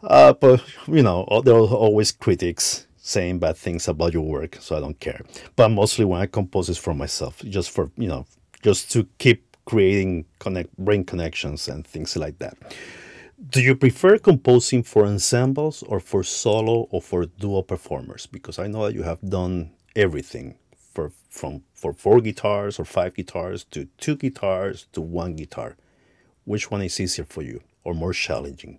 Uh, but you know, there are always critics saying bad things about your work, so I don't care. But mostly when I compose it's for myself, just for you know, just to keep creating connect, bring connections and things like that. Do you prefer composing for ensembles or for solo or for duo performers? Because I know that you have done everything for from for four guitars or five guitars to two guitars to one guitar. Which one is easier for you or more challenging?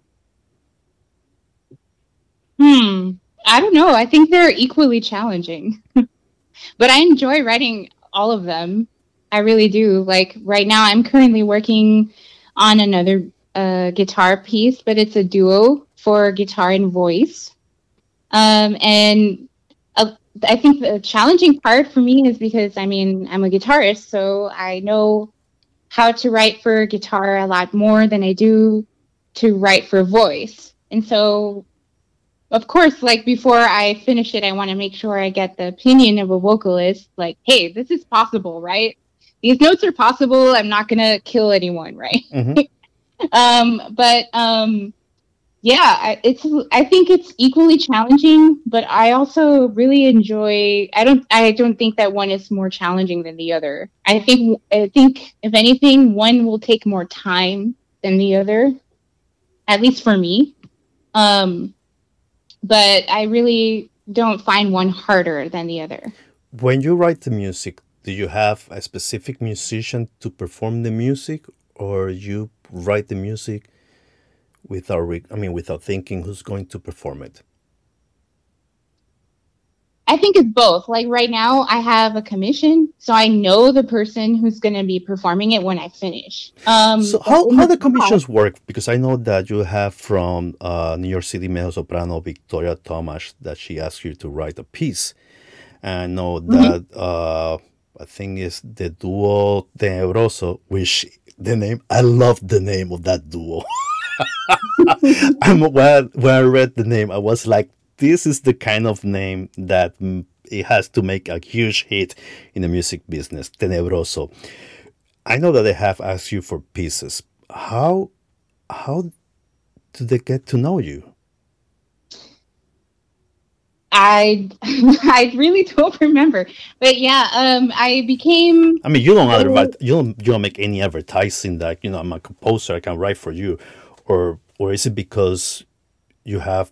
Hmm. I don't know. I think they're equally challenging. <laughs> but I enjoy writing all of them. I really do. Like right now, I'm currently working on another uh, guitar piece, but it's a duo for guitar and voice. Um, and uh, I think the challenging part for me is because I mean I'm a guitarist, so I know how to write for guitar a lot more than I do to write for voice. And so of course, like before I finish it, I want to make sure I get the opinion of a vocalist. Like, hey, this is possible, right? These notes are possible. I'm not gonna kill anyone, right? hmm <laughs> Um, but um, yeah, I, it's. I think it's equally challenging, but I also really enjoy. I don't. I don't think that one is more challenging than the other. I think. I think if anything, one will take more time than the other. At least for me. Um, but I really don't find one harder than the other. When you write the music, do you have a specific musician to perform the music, or you write the music without, I mean, without thinking who's going to perform it? I think it's both. Like right now, I have a commission, so I know the person who's going to be performing it when I finish. Um, So how, how the commissions work? Because I know that you have from uh, New York City mezzo soprano Victoria Thomas that she asked you to write a piece. And I know that uh, I think it's the duo Tenebroso, which the name I love the name of that duo. <laughs> I'm, when, when I read the name, I was like, this is the kind of name that mm, it has to make a huge hit in the music business. Tenebroso. I know that they have asked you for pieces. How how did they get to know you? I <laughs> I really don't remember, but yeah, um, I became I mean, you don't Oh. advert, you don't you don't make any advertising that you know I'm a composer, I can write for you, or or is it because you have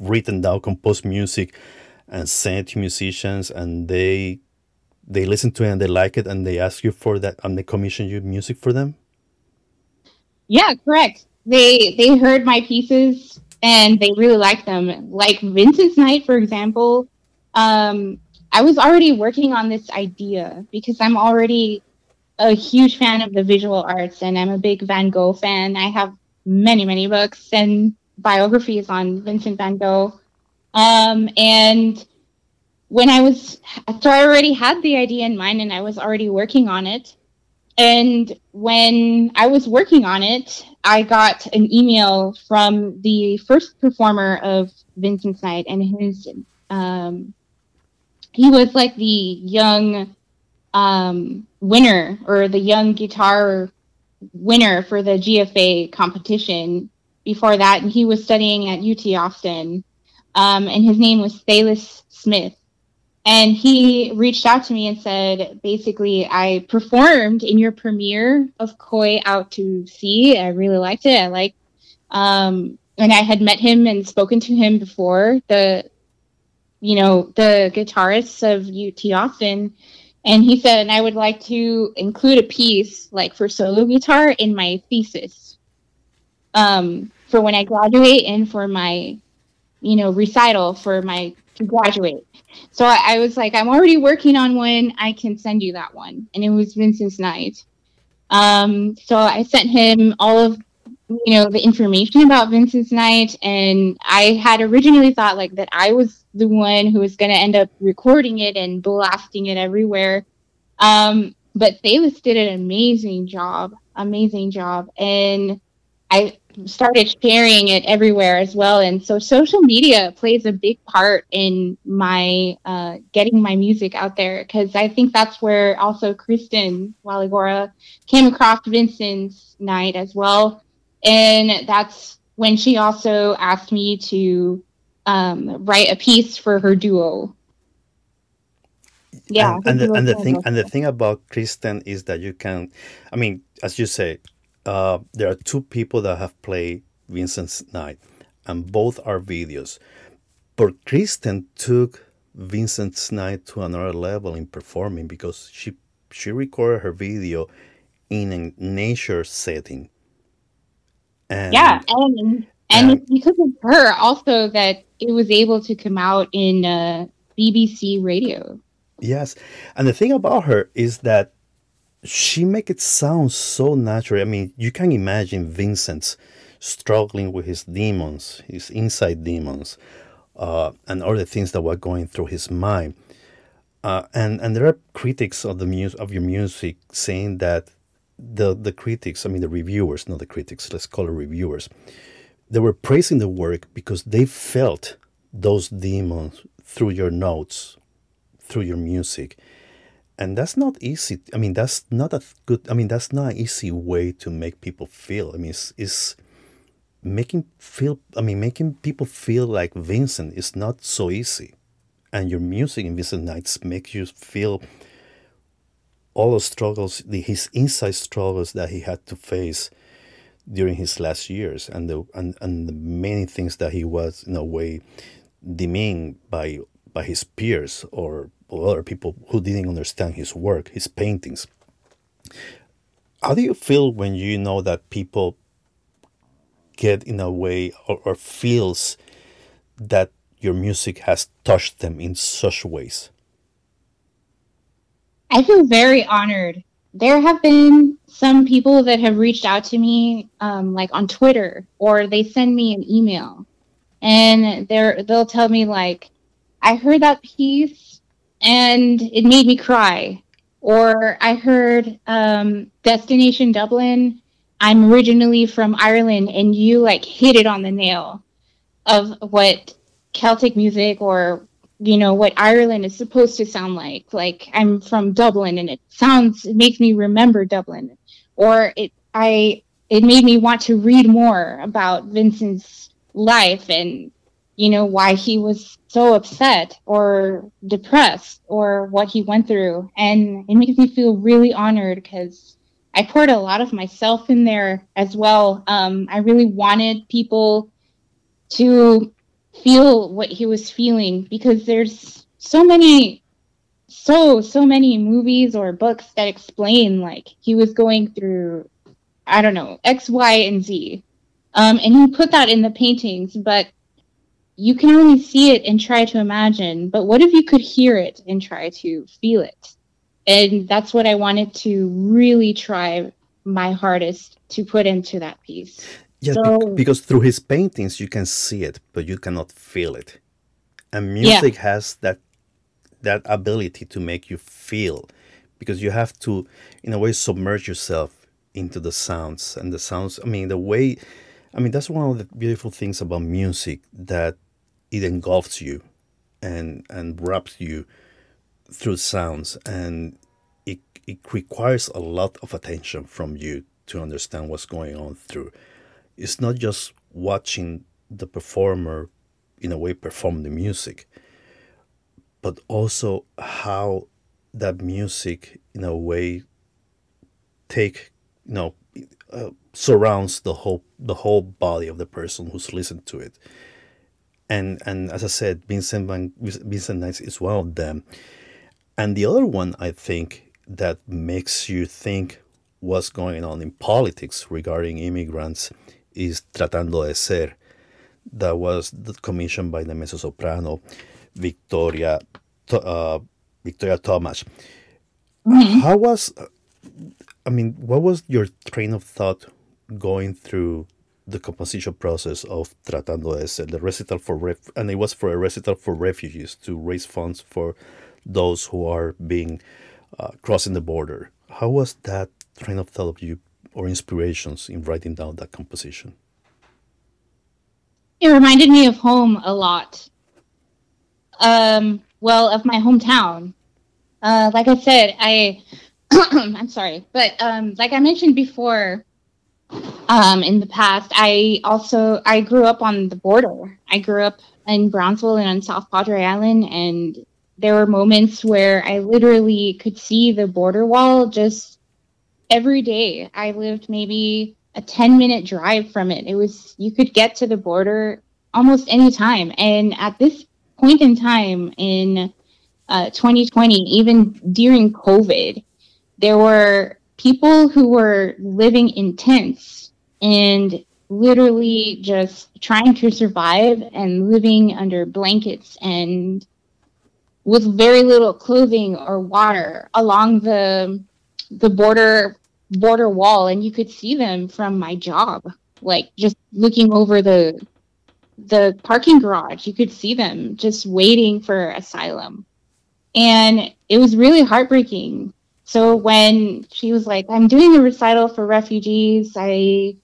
written down composed music and sent to musicians and they they listen to it and they like it and they ask you for that and they commission you music for them? Yeah, correct. They they heard my pieces and they really liked them. Like Vincent's Night, for example. Um, I was already working on this idea because I'm already a huge fan of the visual arts and I'm a big Van Gogh fan. I have many, many books and biographies on Vincent van Gogh. Um, and when I was, so I already had the idea in mind and I was already working on it. And when I was working on it, I got an email from the first performer of Vincent's Night, and his um, he was like the young um, winner or the young guitar winner for the GFA competition before that, and he was studying at UT Austin. Um, and his name was Thales Smith. And he reached out to me and said, basically, I performed in your premiere of Koi Out to Sea. I really liked it. I like, um, and I had met him and spoken to him before the, you know, the guitarists of UT Austin. And he said, and I would like to include a piece like for solo guitar in my thesis, um, for when I graduate and for my, you know, recital for my to graduate. So I, I, was like, I'm already working on one. I can send you that one. And it was Vincent's Night. Um, so I sent him all of you know the information about Vincent's Night, and I had originally thought like that I was the one who was going to end up recording it and blasting it everywhere. Um, but Thales did an amazing job, amazing job, and I started sharing it everywhere as well. And so social media plays a big part in my uh, getting my music out there because I think that's where also Kristen Waligora came across Vincent's night as well. And that's when she also asked me to um, write a piece for her duo. Yeah, and, and the, and the thing and the thing about Kristen is that you can, I mean, as you say, uh, there are two people that have played Vincent's Night, and both are videos. But Kristen took Vincent's Night to another level in performing because she she recorded her video in a nature setting. And, yeah, and and, and because of her, also that it was able to come out in uh, BBC radio. Yes, and the thing about her is that she make it sound so natural. I mean, you can imagine Vincent struggling with his demons, his inside demons, uh, and all the things that were going through his mind. Uh, and and there are critics of the music of your music saying that the the critics, I mean the reviewers, not the critics, let's call it reviewers, they were praising the work because they felt those demons through your notes, through your music and that's not easy. I mean that's not a good i mean that's not an easy way to make people feel. I mean it's, it's making feel i mean making people feel like vincent is not so easy. And your music in vincent nights makes you feel all the struggles the, his inside struggles that he had to face during his last years and the and, and the many things that he was in a way demeaned by by his peers or other people who didn't understand his work, his paintings. How do you feel when you know that people get in a way or, or feels that your music has touched them in such ways? I feel very honored. There have been some people that have reached out to me, um, like on Twitter, or they send me an email, and they're they'll tell me like, "I heard that piece and it made me cry. Or I heard um, Destination Dublin. I'm originally from Ireland, and you like hit it on the nail of what Celtic music or you know what Ireland is supposed to sound like. Like I'm from Dublin, and it sounds it makes me remember Dublin. Or it I it made me want to read more about Vincent's life and you know why he was so upset or depressed or what he went through. And it makes me feel really honored because i poured a lot of myself in there as well. Um, i really wanted people to feel what he was feeling because there's so many so so many movies or books that explain like he was going through i don't know x y and z. Um, and he put that in the paintings but you can only see it and try to imagine, but what if you could hear it and try to feel it? And that's what I wanted to really try my hardest to put into that piece. Yeah, so, because through his paintings you can see it, but you cannot feel it. And music yeah. has that that ability to make you feel because you have to in a way submerge yourself into the sounds and the sounds I mean the way I mean that's one of the beautiful things about music that it engulfs you and and wraps you through sounds and it it requires a lot of attention from you to understand what's going on through. It's not just watching the performer in a way perform the music, but also how that music in a way take you know uh, surrounds the whole the whole body of the person who's listened to it and and as i said vincent van vincent Nice is one of them. And the other one i think that makes you think what's going on in politics regarding immigrants is tratando de ser. That was commissioned by the mezzo soprano victoria uh, victoria thomas. Mm-hmm. how was I mean, what was your train of thought going through the composition process of Tratando Ser, the recital for ref- and it was for a recital for refugees to raise funds for those who are being uh, crossing the border. How was that train of thought of you or inspirations in writing down that composition? It reminded me of home a lot. Um, well, of my hometown. Uh, like I said, I <coughs> I'm sorry, but um, like I mentioned before, um, in the past, I also I grew up on the border. I grew up in Brownsville and on South Padre Island, and there were moments where I literally could see the border wall just every day. I lived maybe a 10 minute drive from it. It was you could get to the border almost any time, and at this point in time in uh, 2020, even during COVID there were people who were living in tents and literally just trying to survive and living under blankets and with very little clothing or water along the the border border wall. And you could see them from my job like just looking over the the parking garage. You could see them just waiting for asylum. And it was really heartbreaking so when she was like, I'm doing a recital for refugees, I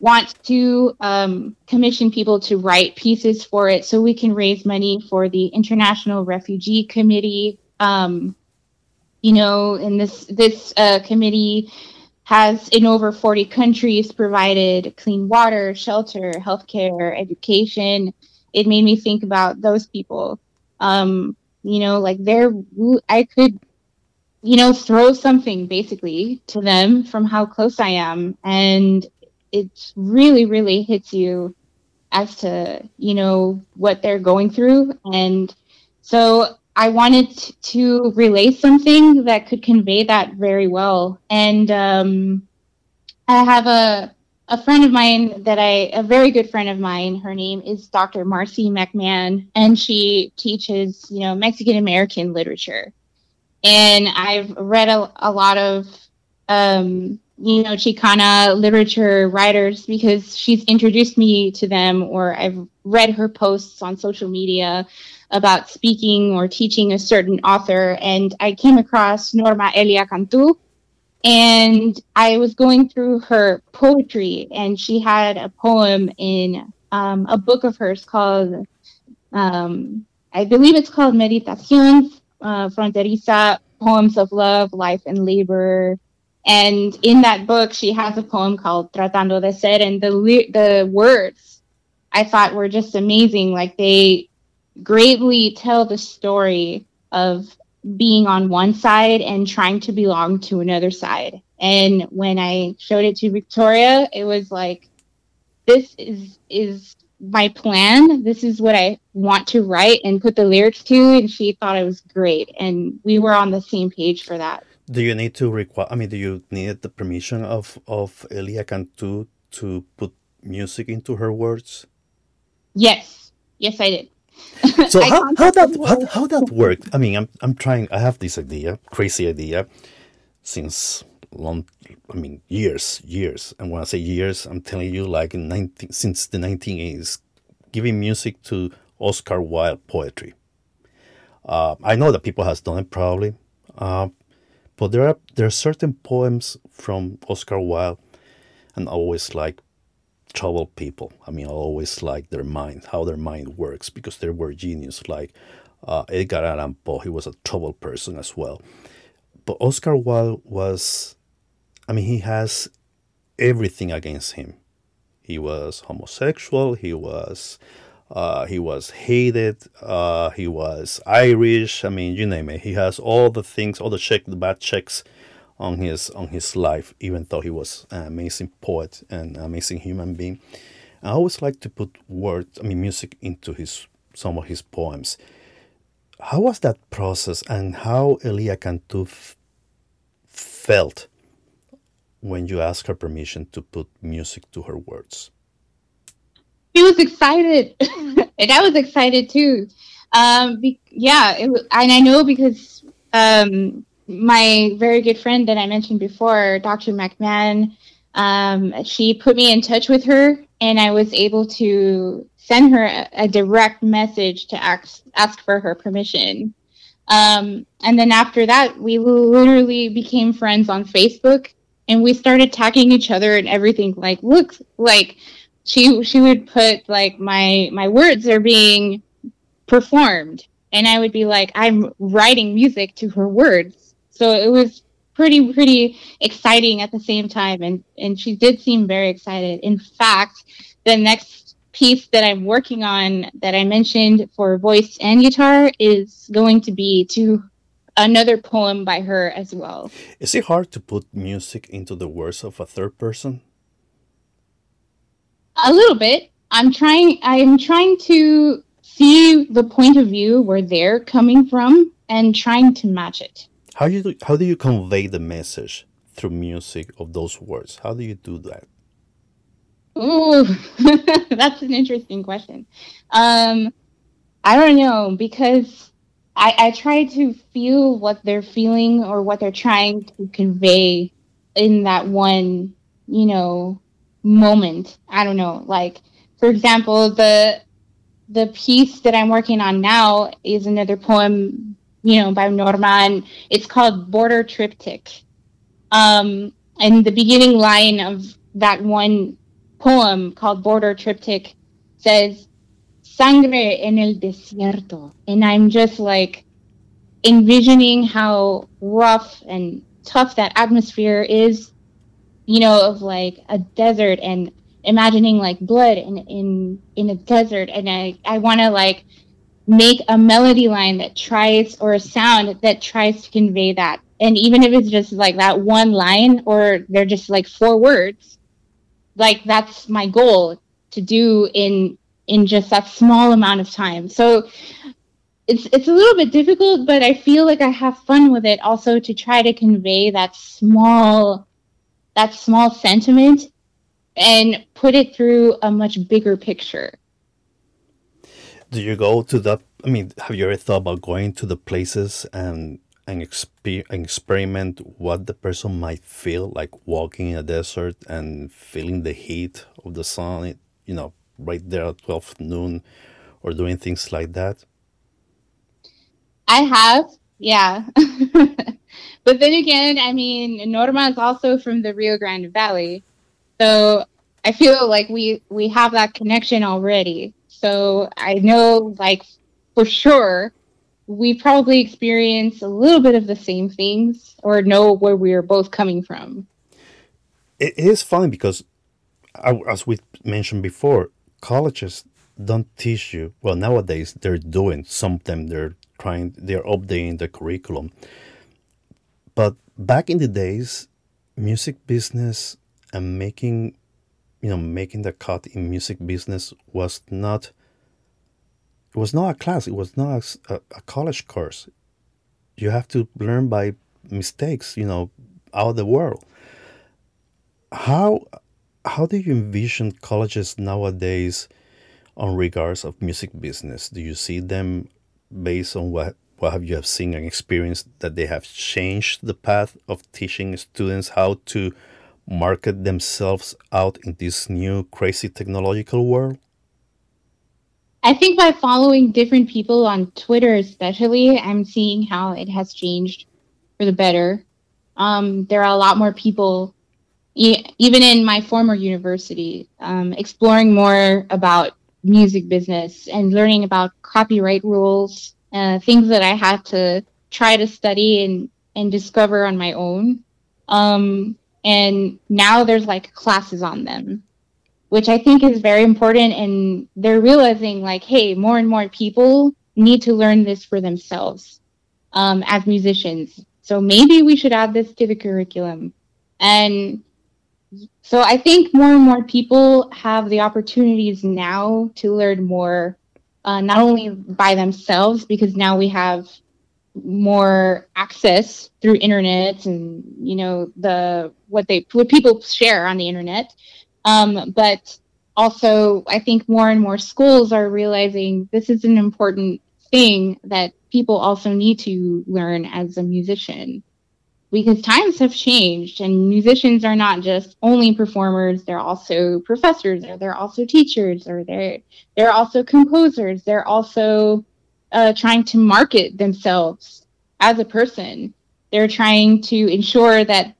want to um, commission people to write pieces for it so we can raise money for the International Refugee Committee. Um, you know, and this this uh, committee has in over 40 countries provided clean water, shelter, healthcare, education. It made me think about those people. Um, you know, like there, I could you know, throw something basically to them from how close I am. And it really, really hits you as to, you know, what they're going through. And so I wanted to relay something that could convey that very well. And um, I have a, a friend of mine that I, a very good friend of mine, her name is Dr. Marcy McMahon, and she teaches, you know, Mexican American literature and I've read a, a lot of um, you know Chicana literature writers because she's introduced me to them, or I've read her posts on social media about speaking or teaching a certain author, and I came across Norma Elia Cantu. And I was going through her poetry, and she had a poem in um, a book of hers called, um, I believe it's called Meditaciones uh, Fronteriza poems of love, life, and labor. And in that book, she has a poem called Tratando de Ser, and the the words I thought were just amazing. Like they greatly tell the story of being on one side and trying to belong to another side. And when I showed it to Victoria, it was like, this is is my plan. This is what I want to write and put the lyrics to. And she thought it was great. And we were on the same page for that. Do you need to require, I mean, do you need the permission of, of Elia Cantu to put music into her words? Yes. Yes, I did. So <laughs> how, how that how, how that worked? I mean, I'm I'm trying. I have this idea, crazy idea, since long, I mean, years, years. And when I say years, I'm telling you, like in 19, since the 1980s, giving music to Oscar Wilde poetry. Uh, I know that people has done it probably, uh, but there are there are certain poems from Oscar Wilde, and I always like troubled people. I mean, I always like their mind, how their mind works, because they were genius. Like uh, Edgar Allan Poe, he was a troubled person as well but Oscar Wilde was, I mean, he has everything against him. He was homosexual. He was, uh, he was hated. Uh, he was Irish. I mean, you name it. He has all the things, all the check, the bad checks on his on his life. Even though he was an amazing poet and amazing human being, I always like to put words, I mean, music into his some of his poems. How was that process, and how Elia Cantu felt when you asked her permission to put music to her words? He was excited, <laughs> and I was excited too. Um, be- yeah, it, and I know because um, my very good friend that I mentioned before, Dr. McMahon, um, she put me in touch with her, and I was able to send her a, a direct message to ask ask for her permission. Um, and then after that, we literally became friends on Facebook, and we started tagging each other and everything. Like, look, like she she would put like my my words are being performed, and I would be like, I'm writing music to her words. So it was pretty pretty exciting at the same time and and she did seem very excited in fact the next piece that i'm working on that i mentioned for voice and guitar is going to be to another poem by her as well is it hard to put music into the words of a third person a little bit i'm trying i'm trying to see the point of view where they're coming from and trying to match it how do you how do you convey the message through music of those words? How do you do that? Ooh, <laughs> that's an interesting question. Um, I don't know because I, I try to feel what they're feeling or what they're trying to convey in that one, you know, moment. I don't know. Like, for example, the the piece that I'm working on now is another poem you know, by Norman. It's called Border Triptych. Um, and the beginning line of that one poem called Border Triptych says, Sangre en el desierto. And I'm just like envisioning how rough and tough that atmosphere is, you know, of like a desert and imagining like blood in in in a desert and I I want to like make a melody line that tries or a sound that tries to convey that and even if it's just like that one line or they're just like four words like that's my goal to do in in just that small amount of time. So it's it's a little bit difficult but i feel like i have fun with it also to try to convey that small that small sentiment and put it through a much bigger picture. Do you go to the I mean, have you ever thought about going to the places and and, exper- experiment what the person might feel like walking in a desert and feeling the heat of the sun, you know, right there at 12 noon or doing things like that? I have, yeah. <laughs> but then again, I mean, Norma is also from the Rio Grande Valley. So I feel like we we have that connection already. So I know, like, for sure, we probably experience a little bit of the same things or know where we are both coming from. It is funny because, as we mentioned before, colleges don't teach you. Well, nowadays they're doing some of them. They're trying. They're updating the curriculum. But back in the days, music business and making you know making the cut in music business was not it was not a class it was not a, a college course you have to learn by mistakes you know out of the world how how do you envision colleges nowadays on regards of music business do you see them based on what what have you have seen and experienced that they have changed the path of teaching students how to market themselves out in this new crazy technological world? I think by following different people on Twitter, especially, I'm seeing how it has changed for the better. Um, there are a lot more people, even in my former university, um, exploring more about music business and learning about copyright rules, uh, things that I had to try to study and and discover on my own. Um, and now there's like classes on them, which I think is very important. And they're realizing like, hey, more and more people need to learn this for themselves um, as musicians. So maybe we should add this to the curriculum. And so I think more and more people have the opportunities now to learn more, uh, not only by themselves, because now we have more access through internet and you know the what they what people share on the internet. Um, but also i think more and more schools are realizing this is an important thing that people also need to learn as a musician because times have changed and musicians are not just only performers they're also professors or they're also teachers or they're they're also composers they're also uh, trying to market themselves as a person. They're trying to ensure that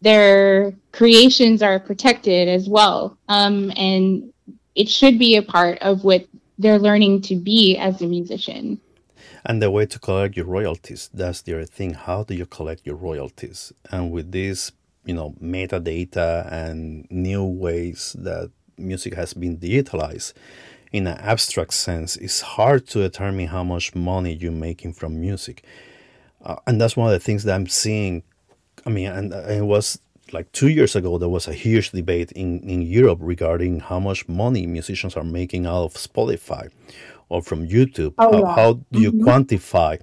their creations are protected as well. Um, and it should be a part of what they're learning to be as a musician. And the way to collect your royalties, that's the other thing. How do you collect your royalties? And with this, you know, metadata and new ways that music has been digitalized, in an abstract sense, it's hard to determine how much money you're making from music. Uh, and that's one of the things that I'm seeing. I mean, and, it was like two years ago, there was a huge debate in, in Europe regarding how much money musicians are making out of Spotify or from YouTube. Oh, how, yeah. how do you Mhm. quantify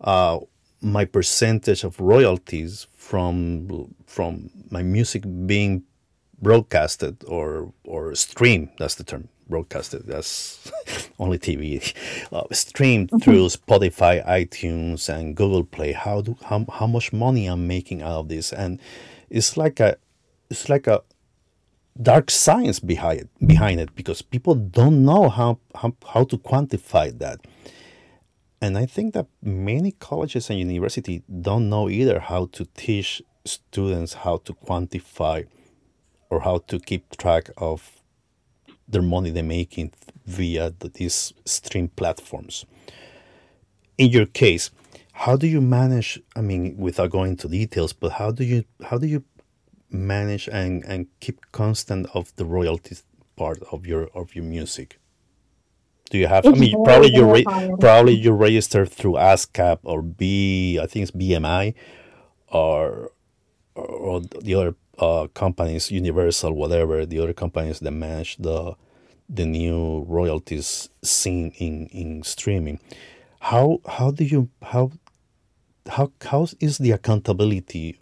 uh, my percentage of royalties from from my music being broadcasted or or streamed? That's the term broadcasted. That's <laughs> only TV. <laughs> Uh, streamed through Spotify, iTunes, and Google Play. How do how, how much money I'm making out of this? And it's like a it's like a dark science behind it behind it because people don't know how how, how to quantify that. And I think that many colleges and universities don't know either how to teach students how to quantify or how to keep track of their money they're making via the, these stream platforms. In your case, how do you manage? I mean, without going into details, but how do you how do you manage and, and keep constant of the royalties part of your of your music? Do you have? I mean, probably you re- probably you register through ASCAP or B. I think it's BMI or or the other uh, companies, Universal, whatever, the other companies that manage the the new royalties scene in, in streaming. How how do you how how how is the accountability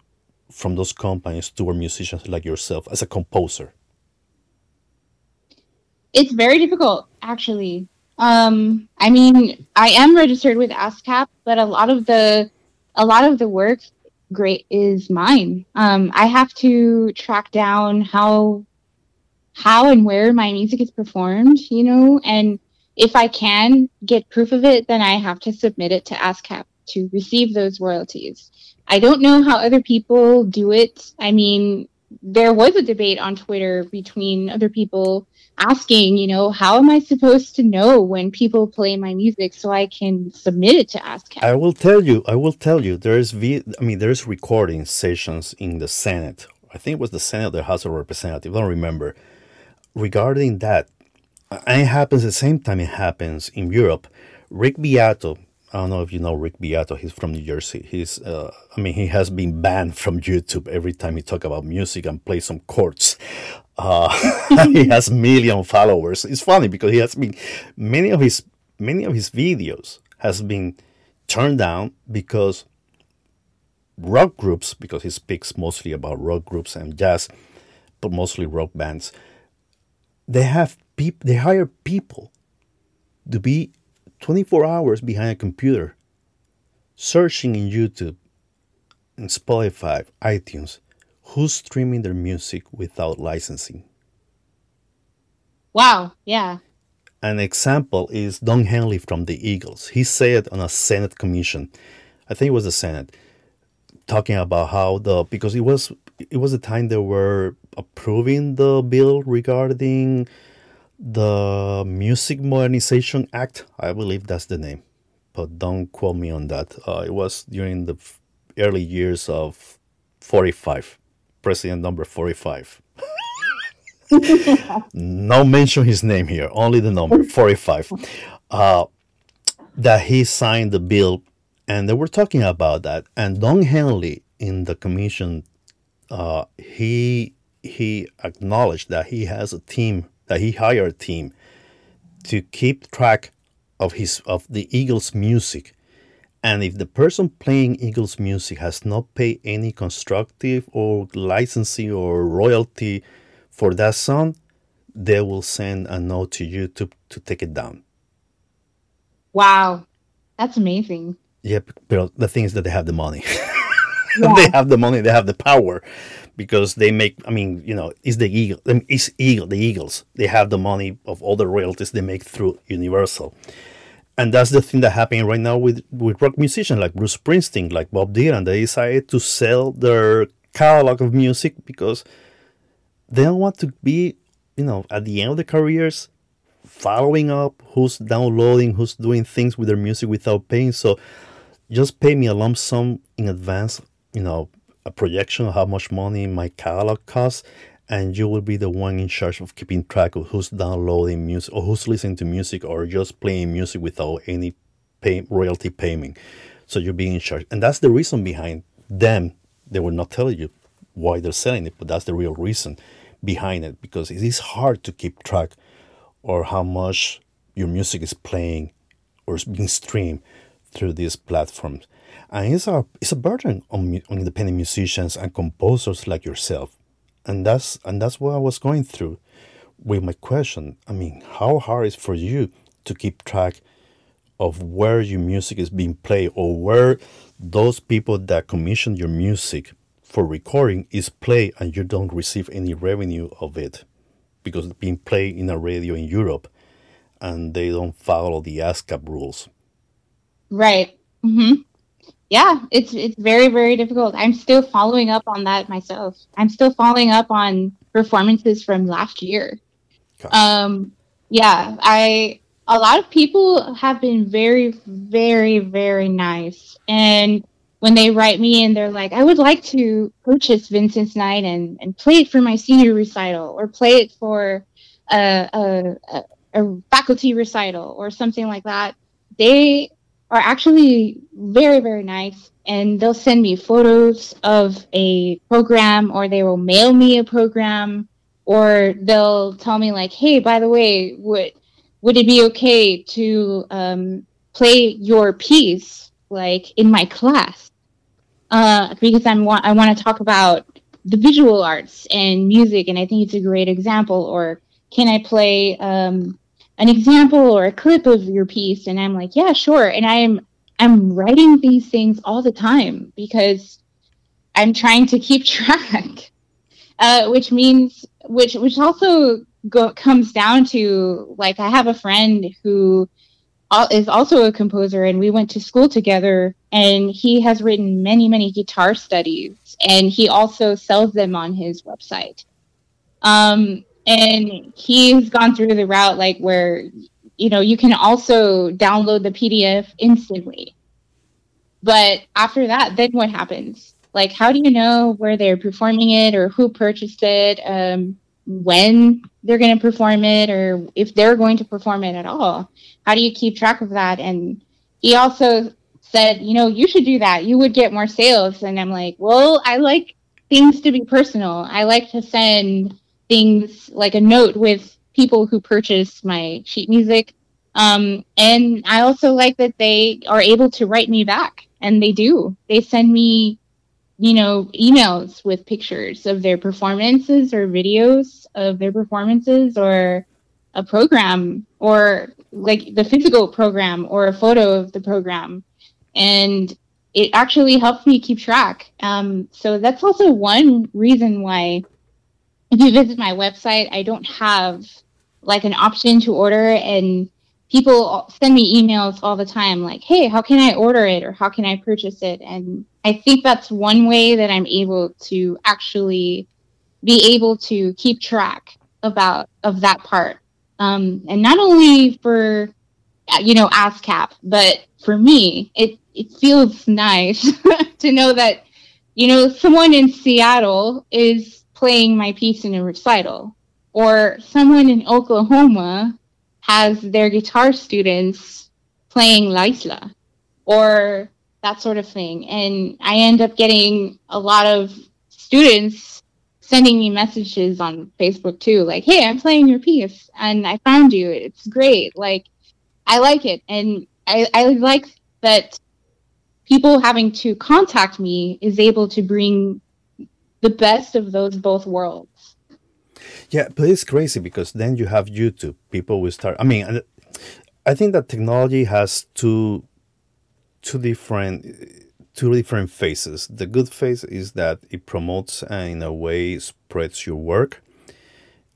from those companies toward musicians like yourself as a composer? It's very difficult, actually. Um, I mean, I am registered with ASCAP, but a lot of the a lot of the work great is mine. Um, I have to track down how how and where my music is performed, you know, and if I can get proof of it, then I have to submit it to ASCAP to receive those royalties. I don't know how other people do it. I mean, there was a debate on Twitter between other people asking, you know, how am I supposed to know when people play my music so I can submit it to ASCAP? I will tell you. I will tell you. There is v. I mean, there is recording sessions in the Senate. I think it was the Senate, the House of Representatives. I don't remember. Regarding that, and it happens the same time. It happens in Europe. Rick Beato. I don't know if you know Rick Beato. He's from New Jersey. He's. Uh, I mean, he has been banned from YouTube every time he talk about music and play some chords. Uh, <laughs> he has million followers. It's funny because he has been many of his many of his videos has been turned down because rock groups because he speaks mostly about rock groups and jazz but mostly rock bands they have people they hire people to be 24 hours behind a computer searching in youtube and spotify itunes who's streaming their music without licensing Wow, yeah. An example is Don Henley from the Eagles. He said on a Senate commission, I think it was the Senate, talking about how the because it was it was the time they were approving the bill regarding the Music Modernization Act. I believe that's the name, but don't quote me on that. Uh, it was during the early years of 45, president number 45. <laughs> no mention his name here, only the number 45. Uh, that he signed the bill, and they were talking about that. And Don Henley in the commission, uh, he he acknowledged that he has a team that he hired a team to keep track of his of the Eagles music. And if the person playing Eagles music has not paid any constructive or licensing or royalty for that song, they will send a note to YouTube to take it down. Wow, that's amazing. Yep, but the thing is that they have the money. <laughs> Yeah. they have the money, they have the power, because they make. I mean, you know, it's the eagle. It's eagle. The Eagles. They have the money of all the royalties they make through Universal, and that's the thing that happening right now with with rock musicians like Bruce Springsteen, like Bob Dylan. They decided to sell their catalog of music because they don't want to be, you know, at the end of their careers following up who's downloading, who's doing things with their music without paying. So just pay me a lump sum in advance, you know, a projection of how much money my catalog costs, and you will be the one in charge of keeping track of who's downloading music or who's listening to music or just playing music without any pay, royalty payment. So you're being in charge. And that's the reason behind them. They will not tell you why they're selling it, but that's the real reason behind it because it is hard to keep track or how much your music is playing or is being streamed through these platforms. And it's a, it's a burden on, on independent musicians and composers like yourself. And that's, and that's what I was going through with my question. I mean, how hard is for you to keep track of where your music is being played or where those people that commission your music for recording is played and you don't receive any revenue of it because it's being played in a radio in Europe and they don't follow the ASCAP rules. Right. Mm-hmm. Yeah, it's it's very very difficult. I'm still following up on that myself. I'm still following up on performances from last year. Um, yeah, I a lot of people have been very very very nice and when they write me and they're like, I would like to purchase Vincent's Night and, and play it for my senior recital or play it for a, a, a faculty recital or something like that, they are actually very, very nice. And they'll send me photos of a program or they will mail me a program or they'll tell me like, hey, by the way, would, would it be okay to um, play your piece like in my class? uh, because I'm wa- I want to talk about the visual arts and music, and I think it's a great example. Or can I play um, an example or a clip of your piece? And I'm like, yeah, sure. And I'm I'm writing these things all the time because I'm trying to keep <laughs> track, uh, which means which which also go, comes down to like I have a friend who is also a composer, and we went to school together. And he has written many, many guitar studies, and he also sells them on his website. Um, and he's gone through the route like where you know you can also download the PDF instantly. But after that, then what happens? Like, how do you know where they're performing it or who purchased it? Um, when they're going to perform it or if they're going to perform it at all. How do you keep track of that? And he also said, you know, you should do that. You would get more sales. And I'm like, well, I like things to be personal. I like to send things like a note with people who purchase my sheet music. Um, and I also like that they are able to write me back, and they do. They send me you know, emails with pictures of their performances or videos of their performances or a program or like the physical program or a photo of the program. And it actually helps me keep track. Um, so that's also one reason why if you visit my website, I don't have like an option to order and people send me emails all the time like hey how can i order it? or how can i purchase it? And i think that's one way that i'm able to actually be able to keep track about of that part. Um, and not only for you know ascap but for me it it feels nice <laughs> to know that you know someone in Seattle is playing my piece in a recital, or someone in Oklahoma has their guitar students playing Laisla, or that sort of thing. And I end up getting a lot of students sending me messages on Facebook too, like, "Hey, I'm playing your piece, and I found you. It's great. Like, I like it, and I, I like that people having to contact me is able to bring the best of those both worlds." Yeah, but it's crazy because then you have YouTube. People will start. I mean, I think that technology has two two different two different phases. The good phase is that it promotes and in a way spreads your work.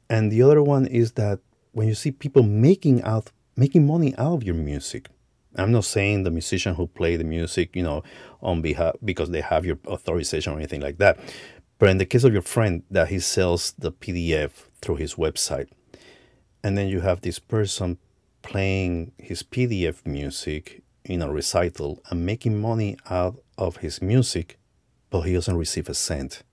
And the other one is that when you see people making out making money out of your music. I'm not saying the musician who play the music, you know, on behalf because they have your authorization or anything like that. But in the case of your friend that he sells the PDF through his website, and then you have this person playing his PDF music in a recital and making money out of his music, but he doesn't receive a cent.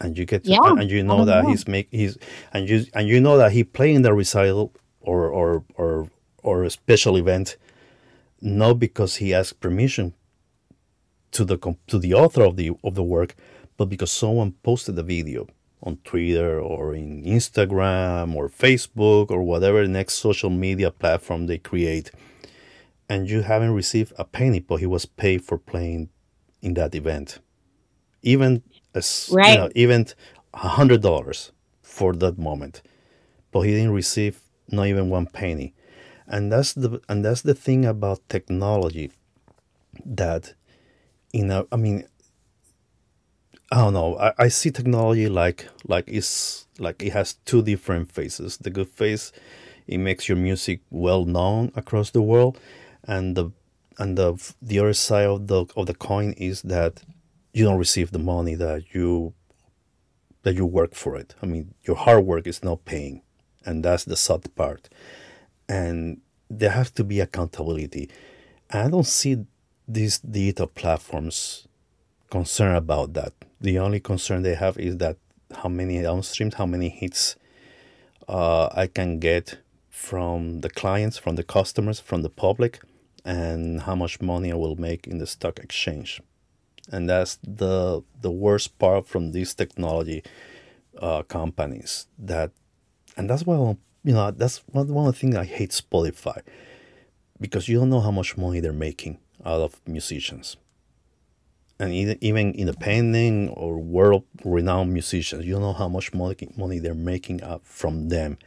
And you get Yeah, and you know that know. he's make he's and you and you know that he playing the recital or or or or a special event not because he asked permission to the to the author of the of the work, but because someone posted the video on Twitter or in Instagram or Facebook or whatever next social media platform they create, and you haven't received a penny, but he was paid for playing in that event, even as you know, even a hundred dollars for that moment, but he didn't receive not even one penny, and that's the and that's the thing about technology that you know i mean i don't know. I, I see technology like like it's like it has two different faces the good face it makes your music well known across the world and the and the the other side of the of the coin is that you don't receive the money that you that you work for it. I mean your hard work is not paying and that's the sad part. And there has to be accountability. I don't see these digital platforms concerned about that. The only concern they have is that how many downstreams, how many hits uh, I can get from the clients, from the customers, from the public, and how much money I will make in the stock exchange. And that's the the worst part from these technology uh, companies that and that's why you know that's one, one of the things I hate Spotify because you don't know how much money they're making out of musicians. And even, even independent or world renowned musicians you know how much money, money they're making up from them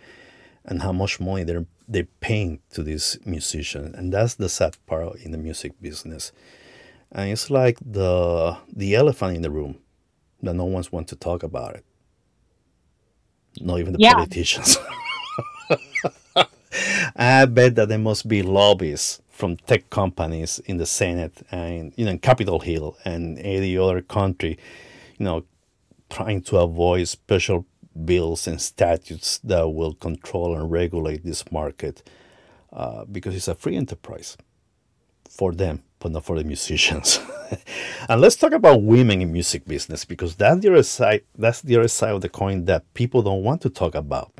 and how much money they're they're paying to these musicians. And that's the sad part in the music business. And it's like the the elephant in the room that no one's want to talk about it. Not even the Yeah. politicians. <laughs> I bet that there must be lobbies from tech companies in the Senate and you know in Capitol Hill and any other country, you know, trying to avoid special bills and statutes that will control and regulate this market uh, because it's a free enterprise for them, but not for the musicians. <laughs> and let's talk about women in music business because that's the other side. That's the other side of the coin that people don't want to talk about.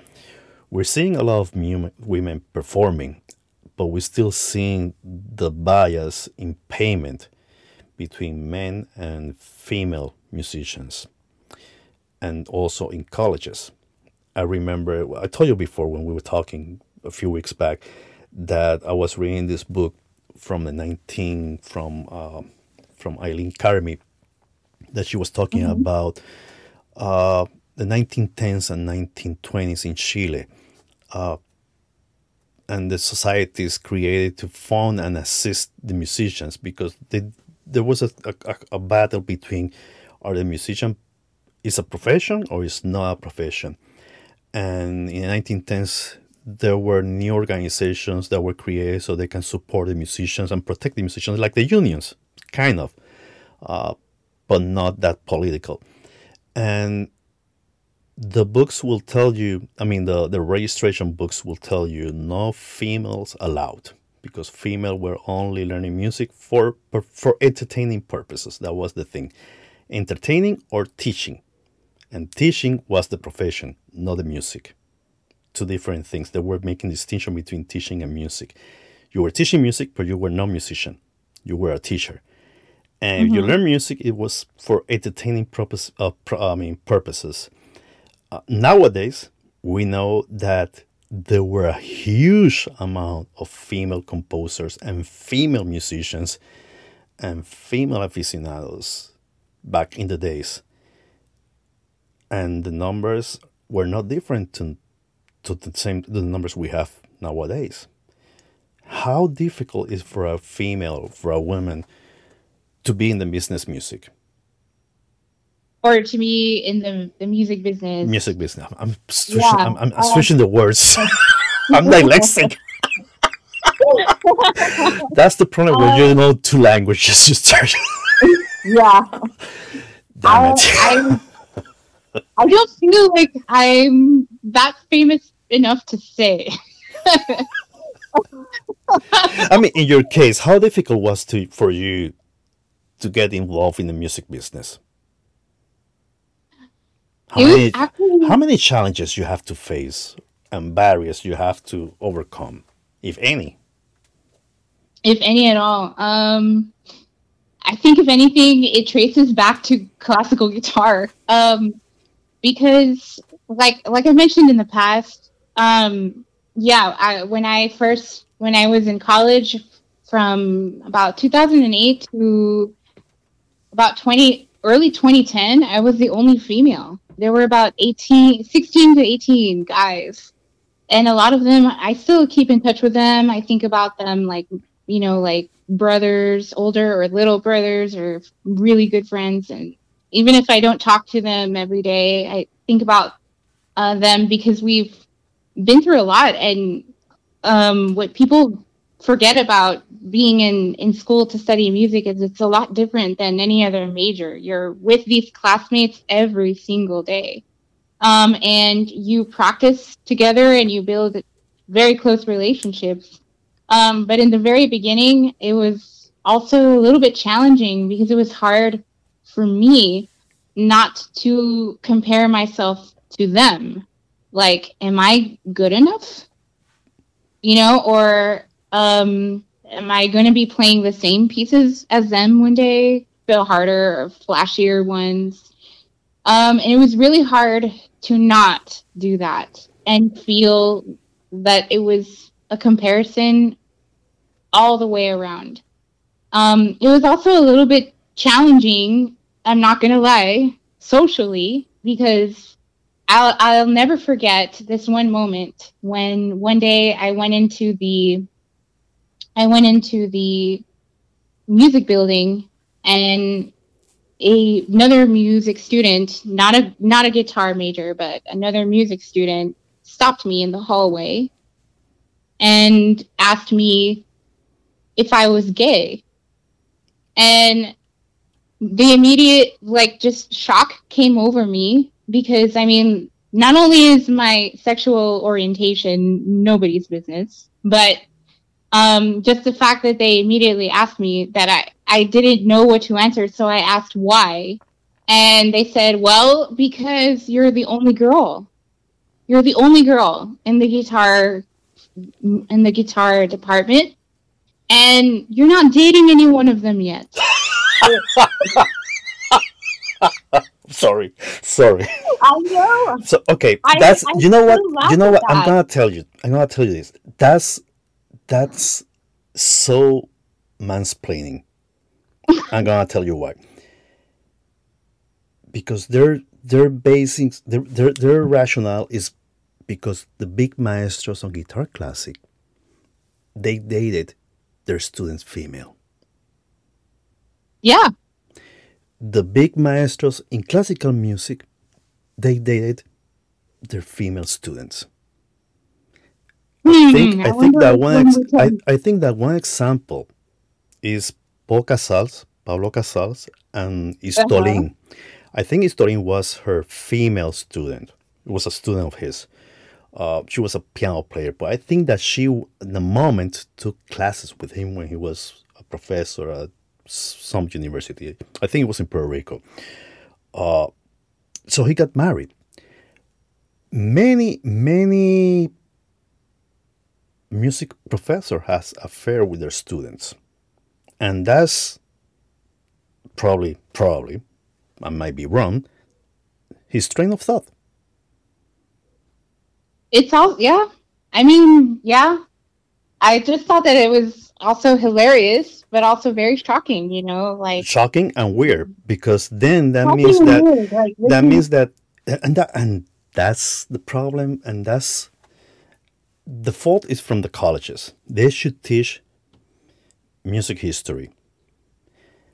We're seeing a lot of women performing, but we're still seeing the bias in payment between men and female musicians, and also in colleges. I remember I told you before when we were talking a few weeks back that I was reading this book from the 19 from uh, from Eileen Carmi that she was talking about uh, the 1910s and 1920s in Chile uh, and the societies created to fund and assist the musicians because they, there was a, a, a battle between are the musician is a profession or is not a profession. And in the 1910s there were new organizations that were created so they can support the musicians and protect the musicians like the unions kind of uh, but not that political. And the books will tell you i mean the, the registration books will tell you no females allowed because female were only learning music for for entertaining purposes. That was the thing, entertaining or teaching, and teaching was the profession, not the music. Two different things. They were making distinction between teaching and music. You were teaching music, but you were not musician. You were a teacher, and if you learn music, it was for entertaining purpose. Uh, pr- I mean purposes. Uh, nowadays, we know that there were a huge amount of female composers and female musicians and female aficionados back in the days. And the numbers were not different to, to the same the numbers we have nowadays. How difficult is for a female, for a woman, to be in the business music? Or to me in the, the music business. Music business. I'm switching, Yeah, I'm, I'm, I'm uh, switching the words. <laughs> <laughs> I'm dyslexic. <laughs> That's the problem when you know two languages. You start. Yeah. Damn it. I, I, I don't feel like I'm that famous enough to say. I mean, in your case, how difficult was to for you to get involved in the music business? How many, actually how many challenges you have to face and barriers you have to overcome, if any? if any at all. Um, I think if anything, it traces back to classical guitar. Um, because like like I mentioned in the past, um, yeah, I, when I first when I was in college from about 2008 to about 20 early 2010, I was the only female. There were about 18 16 to 18 guys. And a lot of them I still keep in touch with them. I think about them like you know, like brothers, older or little brothers, or really good friends. And even if I don't talk to them every day, I think about uh, them because we've been through a lot. And um, what people forget about being in, in school to study music is it's a lot different than any other major. You're with these classmates every single day. Um, and you practice together and you build very close relationships. Um, but in the very beginning, it was also a little bit challenging because it was hard for me not to compare myself to them. Like, am I good enough? You know, or um, am I going to be playing the same pieces as them one day, feel harder flashier ones? Um, and it was really hard to not do that and feel that it was a comparison all the way around. Um, it was also a little bit challenging, I'm not going to lie, socially, because I'll, I'll never forget this one moment when one day I went into the I went into the music building and a, another music student, not a not a guitar major, but another music student stopped me in the hallway and asked me if I was gay. And the immediate like just shock came over me because I mean, not only is my sexual orientation nobody's business, but um, just the fact that they immediately asked me that I, I didn't know what to answer, so I asked why. And they said, well, because you're the only girl. You're the only girl in the guitar in the guitar department and you're not dating any one of them yet. <laughs> Sorry, sorry. I know. So okay, that's I you know what you know at what I'm gonna tell you. I'm gonna tell you this. That's that's so mansplaining. I'm gonna tell you why. Because their their basing their, their their rationale is because the big maestros on guitar classic they dated their students female. Yeah. The big maestros in classical music they dated their female students. I think, I think that one ex- I, I think that one example is Paul Casals, Pablo Casals, and Istomin. I think Istomin was her female student. It was a student of his. Uh, she was a piano player, but I think that she, in the moment, took classes with him when he was a professor at some university. I think it was in Puerto Rico. Uh, so he got married. Many, many music professor has affair with their students, and that's probably, probably, I might be wrong, his train of thought. It's all yeah. I mean, yeah. I just thought that it was also hilarious, but also very shocking. You know, like shocking and weird because then that means that weird, like, that means that and that and that's the problem, and that's the fault is from the colleges. They should teach music history,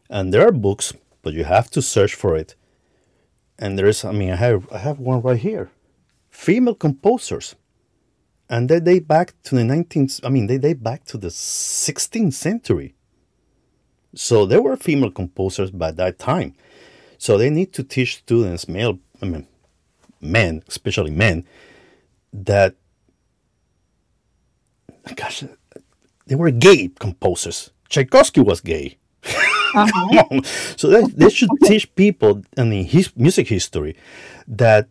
and there are books, but you have to search for it. And there is, I mean, I have I have one right here female composers. And they date back to the 19th, I mean, they date back to the 16th century. So there were female composers by that time. So they need to teach students, male, I mean, men, especially men, that, gosh, they were gay composers. Tchaikovsky was gay. Uh-huh. <laughs> so they, they should teach people, I mean, his music history, that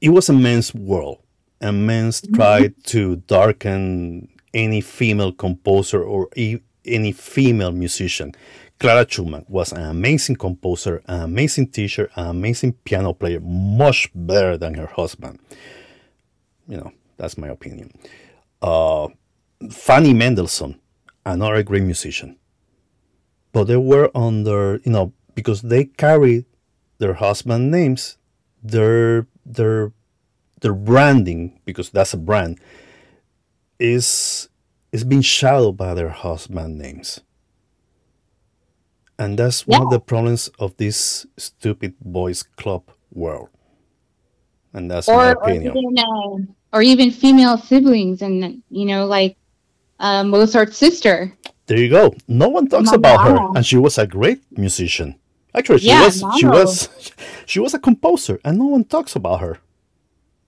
it was a men's world, and men tried to darken any female composer or e- any female musician. Clara Schumann was an amazing composer, an amazing teacher, an amazing piano player, much better than her husband. You know, that's my opinion. Uh, Fanny Mendelssohn, another great musician. But they were under, you know, because they carried their husband names, their their their branding because that's a brand is is being shadowed by their husband names and that's one yeah. of the problems of this stupid boys club world and that's or, my opinion or even, uh, or even female siblings and you know like uh, mozart's sister there you go no one talks Mama. about her and she was a great musician actually she yeah, was Mama. she was <laughs> she was a composer and no one talks about her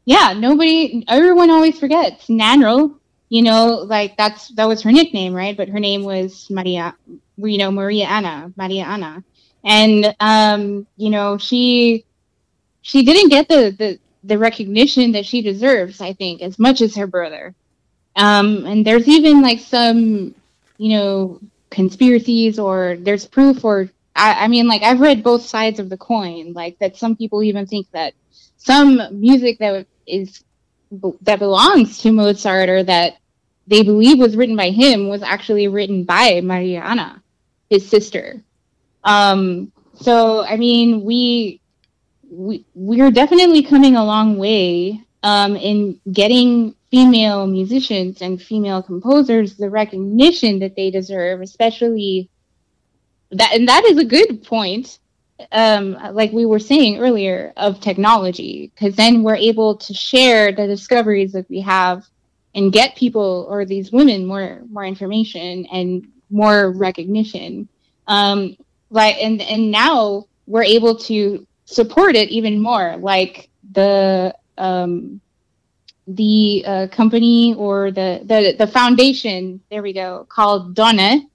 yeah, nobody, everyone always forgets Nannerl. You know, like that's that was her nickname, right? But her name was Maria, you know, Maria Anna, Maria Anna, and um, you know, she she didn't get the the the recognition that she deserves, I think, as much as her brother. Um, and there's even like some, you know, conspiracies or there's proof or I, I mean, like I've read both sides of the coin, like that some people even think that some music that is that belongs to Mozart or that they believe was written by him was actually written by Mariana, his sister. Um, so I mean, we we we're definitely coming a long way um, in getting female musicians and female composers the recognition that they deserve, especially that, and that is a good point um, like we were saying earlier, of technology, because then we're able to share the discoveries that we have and get people or these women more more information and more recognition. Um, like and and now we're able to support it even more. Like the um, the uh, company or the, the the foundation, there we go, called Donne,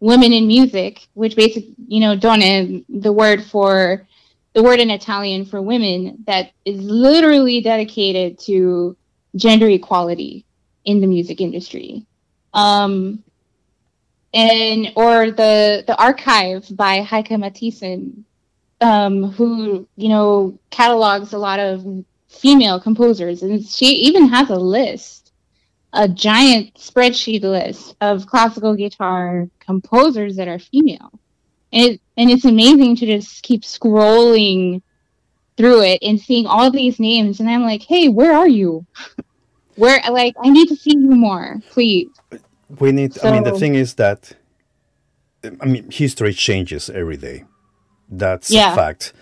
women in music, which basically, you know, donne, the word for the word in Italian for women that is literally dedicated to gender equality in the music industry. Um, and or the the archive by Heike Matthiesen, um, who you know catalogs a lot of female composers, and she even has a list a giant spreadsheet list of classical guitar composers that are female. And, it, and it's amazing to just keep scrolling through it and seeing all these names. And I'm like, hey, where are you? <laughs> where, like, I need to see you more, please. We need, so, I mean, the thing is that, I mean, history changes every day. That's yeah. a fact.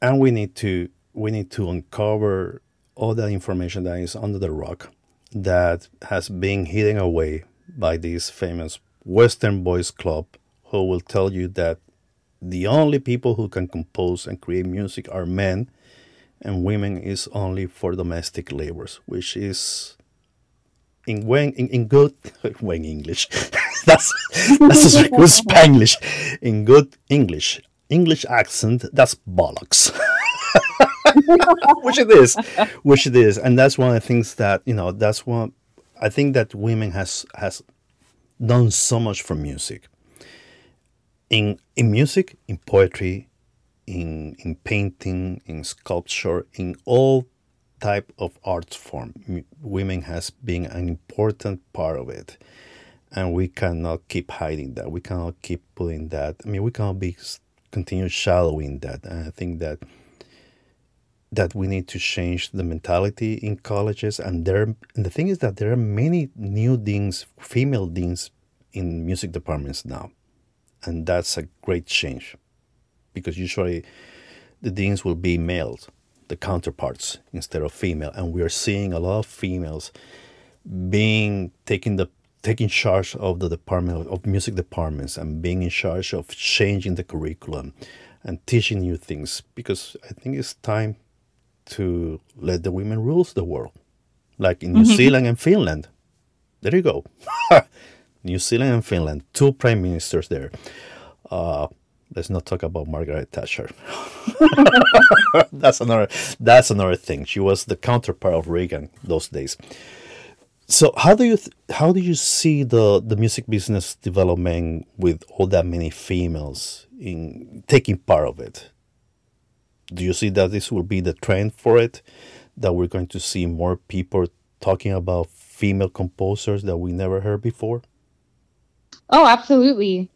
And we need to, we need to uncover all that information that is under the rock that has been hidden away by this famous Western Boys Club who will tell you that the only people who can compose and create music are men and women is only for domestic labors, which is in when in, in good <laughs> when English. <laughs> that's that's <laughs> good Spanglish. In good English, English accent, that's bollocks. <laughs> which it is, which it is, and that's one of the things that you know. That's one. I think that women has has done so much for music. In in music, in poetry, in in painting, in sculpture, in all type of art form, women has been an important part of it, and we cannot keep hiding that. We cannot keep putting that. I mean, we cannot be continue shallowing that. And I think that that we need to change the mentality in colleges. And there and the thing is that there are many new deans female deans in music departments now. And that's a great change. Because usually the deans will be males the counterparts instead of female. And we are seeing a lot of females being taking the taking charge of the department of music departments and being in charge of changing the curriculum and teaching new things because i think it's time to let the women rules the world, like in New mm-hmm. Zealand and Finland. There you go. <laughs> New Zealand and Finland, two prime ministers there. Uh, let's not talk about Margaret Thatcher. <laughs> that's another. That's another thing. She was the counterpart of Reagan those days. So how do you th- how do you see the the music business developing with all that many females in taking part of it? do you see that this will be the trend for it? That we're going to see more people talking about female composers that we never heard before? Oh, absolutely.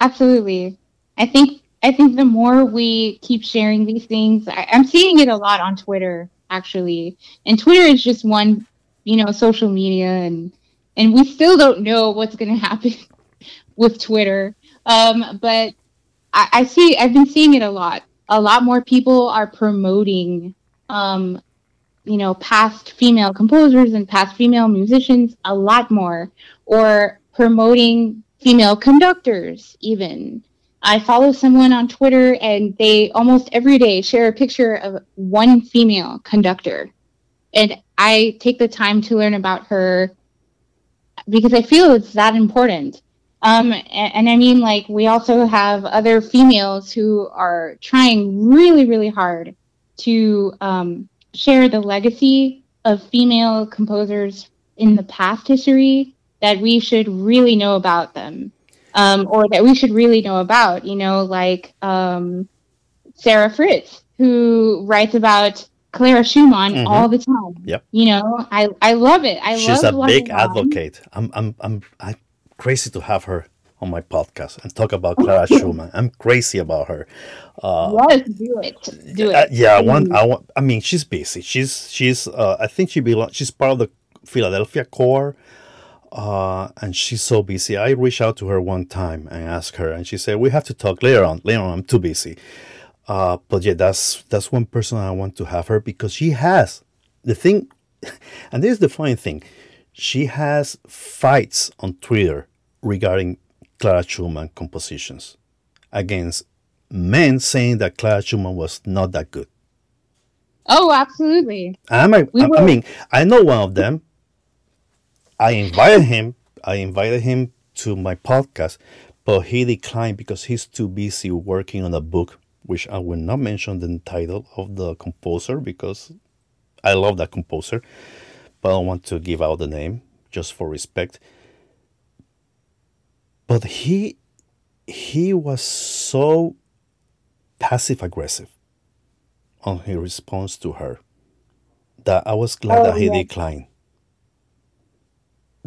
Absolutely. I think I think the more we keep sharing these things, I, am seeing it a lot on Twitter actually. And Twitter is just one, you know, social media and and we still don't know what's gonna <laughs> happen with Twitter. Um, but I, I see I've been seeing it a lot. A lot more people are promoting um, you know past female composers and past female musicians a lot more or promoting female conductors even. I follow someone on twitter and they almost every day share a picture of one female conductor. And i take the time to learn about her because i feel it's that important um, and, and, I mean, like, we also have other females who are trying really, really hard to um, share the legacy of female composers in the past history that we should really know about them, um, or that we should really know about. You know, like um, Sarah Fritz, who writes about Clara Schumann mm-hmm. all the time. Yep. You know, I I love it. I love it. She's a big advocate. I'm I'm I'm I'm crazy to have her on my podcast and talk about Clara <laughs> Schumann. I'm crazy about her. Uh, yes, do it. Do it. Uh, yeah, I want. I want. I mean, she's busy. She's she's. Uh, I think she belongs. She's part of the Philadelphia core, uh, and she's so busy. I reached out to her one time and asked her, and she said, "We have to talk later on. Later on, I'm too busy." Uh, but yeah, that's that's one person I want to have her because she has the thing, <laughs> and this is the funny thing. She has fights on Twitter regarding Clara Schumann compositions against men saying that Clara Schumann was not that good. Oh, absolutely. I'm a, we I, I mean, I know one of them. I invited him. I invited him to my podcast, but he declined because he's too busy working on a book, which I will not mention the title of the composer because I love that composer, but I don't want to give out the name just for respect but he he was so passive aggressive on his response to her that I was glad oh, that he yeah. declined.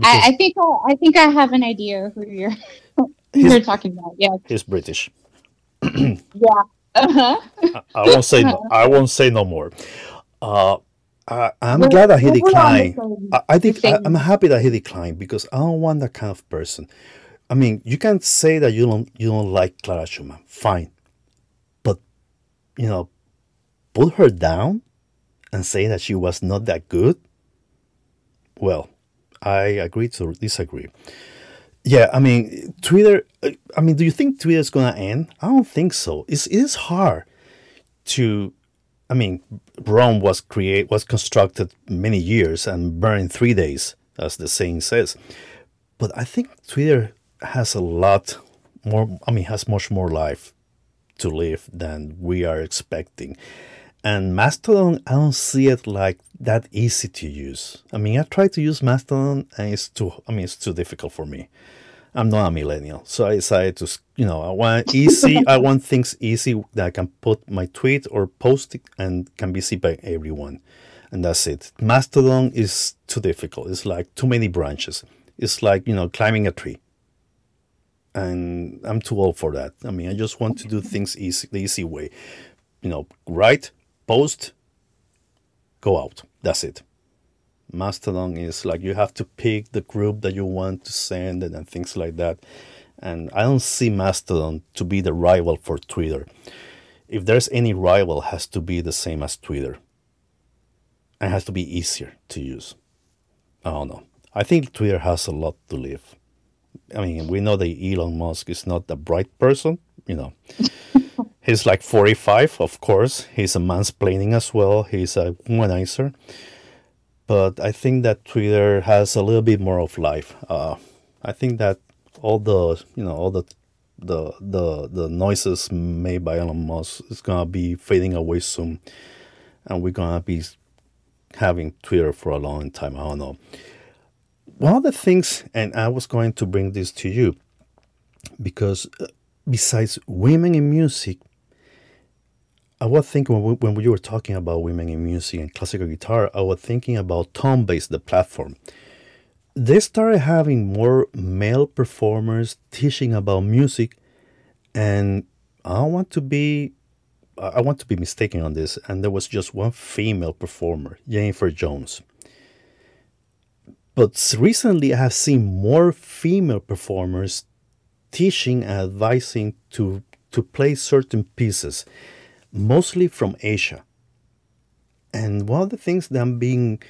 I, I, think I, I, think I have an idea who you're <laughs> who you're talking about. Yeah, he's British. <clears throat> yeah. Uh-huh. I, I, won't say no. I won't say no more. Uh, I, am glad that he declined. I, I think I, I'm happy that he declined because I don't want that kind of person I mean, you can say that you don't you don't like Clara Schumann, fine, but you know, put her down and say that she was not that good. Well, I agree to disagree. Yeah, I mean, Twitter. Uh, I mean, do you think Twitter is gonna end? I don't think so. It's it is hard to. I mean, Rome was create was constructed many years and burned three days, as the saying says. But I think Twitter has a lot more. I mean, has much more life to live than we are expecting. And Mastodon, I don't see it like that easy to use. I mean, I try to use Mastodon, and it's too. I mean, it's too difficult for me. I'm not a millennial, so I decided to, you know, I want easy. <laughs> I want things easy that I can put my tweet or post it and can be seen by everyone, and that's it. Mastodon is too difficult. It's like too many branches. It's like you know climbing a tree, and I'm too old for that. I mean, I just want to do things easy, the easy way. You know, write, post, go out. That's it. Mastodon is like you have to pick the group that you want to send it and things like that. And I don't see Mastodon to be the rival for Twitter. If there's any rival, has to be the same as Twitter. And has to be easier to use. I don't know. I think Twitter has a lot to live. I mean, we know that Elon Musk is not a bright person, you know. <laughs> He's like 45, of course. He's a mansplaining as well. He's a womanizer but I think that Twitter has a little bit more of life. Uh, I think that all the you know all the the the the noises made by Elon Musk is gonna be fading away soon, and we're gonna be having Twitter for a long time. I don't know. One of the things, and I was going to bring this to you, because uh, besides women in music, I was thinking when we, we were talking about women in music and classical guitar, I was thinking about Tonebase, the platform. They started having more male performers teaching about music, and I want to be, I want to be mistaken on this. And there was just one female performer, Jennifer Jones. But recently, I have seen more female performers teaching and advising to to play certain pieces mostly from Asia. And one of the things that I'm being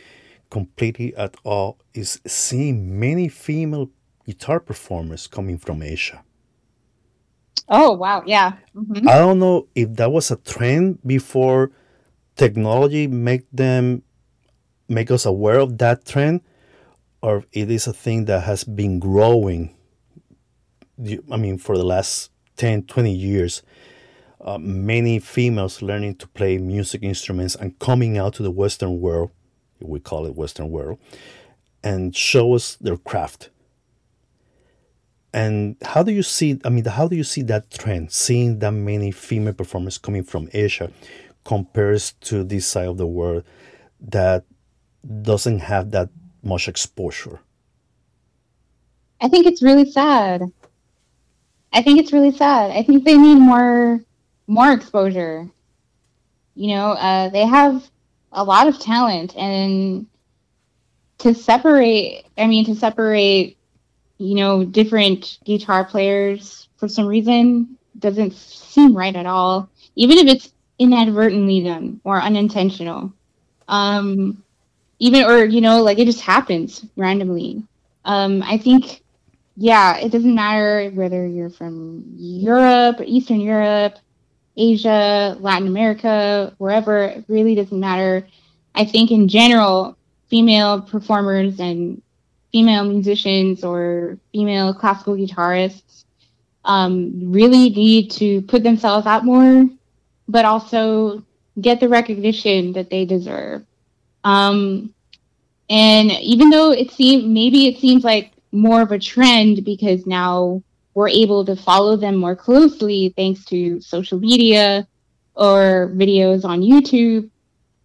completely at awe is seeing many female guitar performers coming from Asia. Oh wow, yeah. Mm-hmm. I don't know if that was a trend before technology make them make us aware of that trend or it is a thing that has been growing I mean for the last 10 20 years uh, many females learning to play music instruments and coming out to the Western world, we call it Western world, and show us their craft. And how do you see? I mean, how do you see that trend? Seeing that many female performers coming from Asia compares to this side of the world that doesn't have that much exposure. I think it's really sad. I think it's really sad. I think they need more more exposure. You know, uh, they have a lot of talent, and to separate, I mean, to separate, you know, different guitar players for some reason doesn't seem right at all, even if it's inadvertently done or unintentional. Um, even or you know, like it just happens randomly. Um, I think yeah, it doesn't matter whether you're from Europe, or Eastern Europe, Asia, Latin America, wherever, it really doesn't matter. I think in general, female performers and female musicians or female classical guitarists um, really need to put themselves out more, but also get the recognition that they deserve. Um, and even though it seems maybe it seems like more of a trend because now we're able to follow them more closely thanks to social media or videos on YouTube.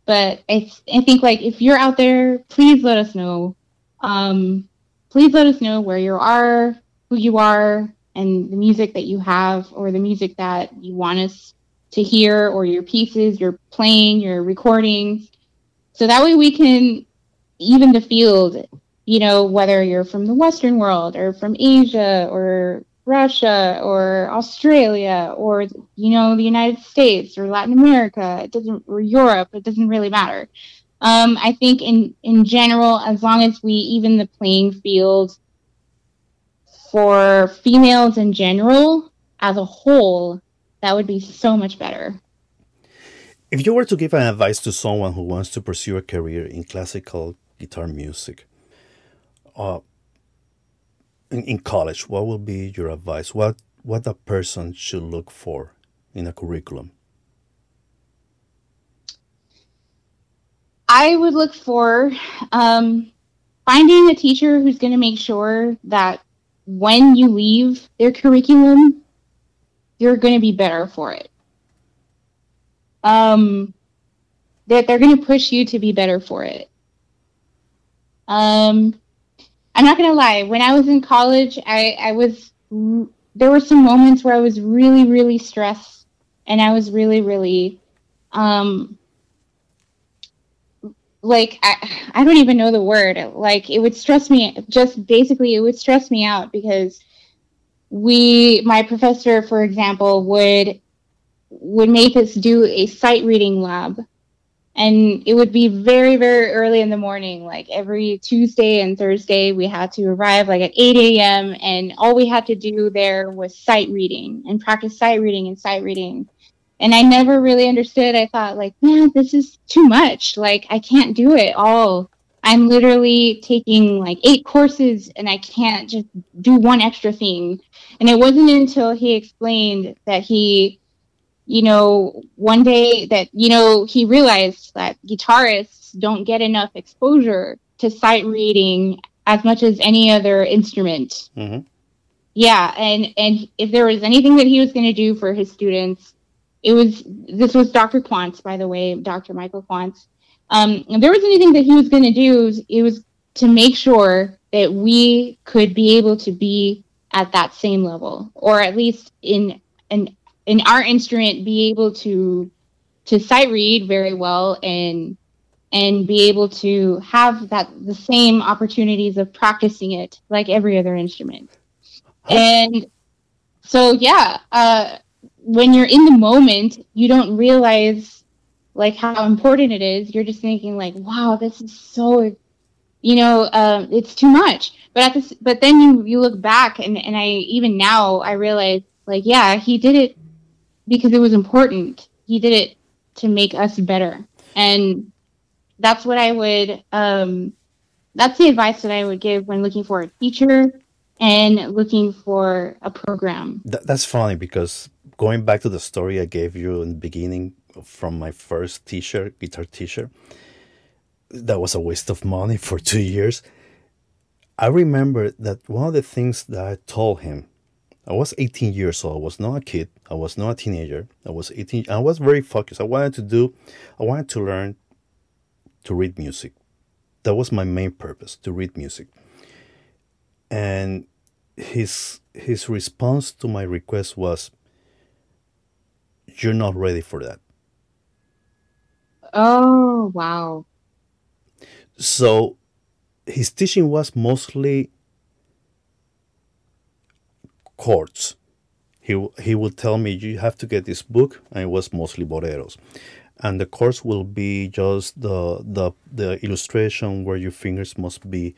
But I, I think like if you're out there, please let us know. Um, please let us know where you are, who you are, and the music that you have or the music that you want us to hear or your pieces, your playing, your recordings. So that way we can even the field, you know, whether you're from the Western world or from Asia or Russia or Australia or you know the United States or Latin America. It doesn't or Europe. It doesn't really matter. Um, I think in in general, as long as we even the playing field for females in general as a whole, that would be so much better. If you were to give an advice to someone who wants to pursue a career in classical guitar music, uh, in, in college, what will be your advice? What what a person should look for in a curriculum? I would look for um, finding a teacher who's going to make sure that when you leave their curriculum, you're going to be better for it. Um, that they're going to push you to be better for it. Um, I'm not going to lie. When I was in college, I, I was there were some moments where I was really, really stressed, and I was really, really um, like I, I don't even know the word like it would stress me just basically it would stress me out because we my professor for example would would make us do a sight reading lab and it would be very very early in the morning like every tuesday and thursday we had to arrive like at 8 a.m and all we had to do there was sight reading and practice sight reading and sight reading and I never really understood. I thought like, man, this is too much. Like I can't do it all. I'm literally taking like eight courses and I can't just do one extra thing. And it wasn't until he explained that he, you know, one day that, you know, he realized that guitarists don't get enough exposure to sight reading as much as any other instrument. Mm-hmm. Yeah. And, and if there was anything that he was going to do for his students, it was this was Dr. Quantz, by the way, Dr. Michael Quantz. Um, if there was anything that he was going to do, it was to make sure that we could be able to be at that same level, or at least in in in our instrument, be able to to sight read very well and and be able to have that the same opportunities of practicing it like every other instrument. And so yeah, uh, when you're in the moment, you don't realize like how important it is. You're just thinking like, wow, this is so, you know, um, it's too much. But at this, but then you you look back and and I even now I realize like, yeah, he did it because it was important. He did it to make us better, and that's what I would. Um, that's the advice that I would give when looking for a teacher and looking for a program. Th- that's funny because going back to the story I gave you in the beginning from my first teacher, guitar teacher, that was a waste of money <laughs> for two years. I remember that one of the things that I told him, I was 18 years old. I was not a kid. I was not a teenager. I was 18. I was very focused. I wanted to do, I wanted to learn to read music. That was my main purpose, to read music. And his his response to my request was, you're not ready for that. Oh, wow. So his teaching was mostly chords. He, he would tell me, you have to get this book, and it was mostly boleros. And the chords will be just the, the, the illustration where your fingers must be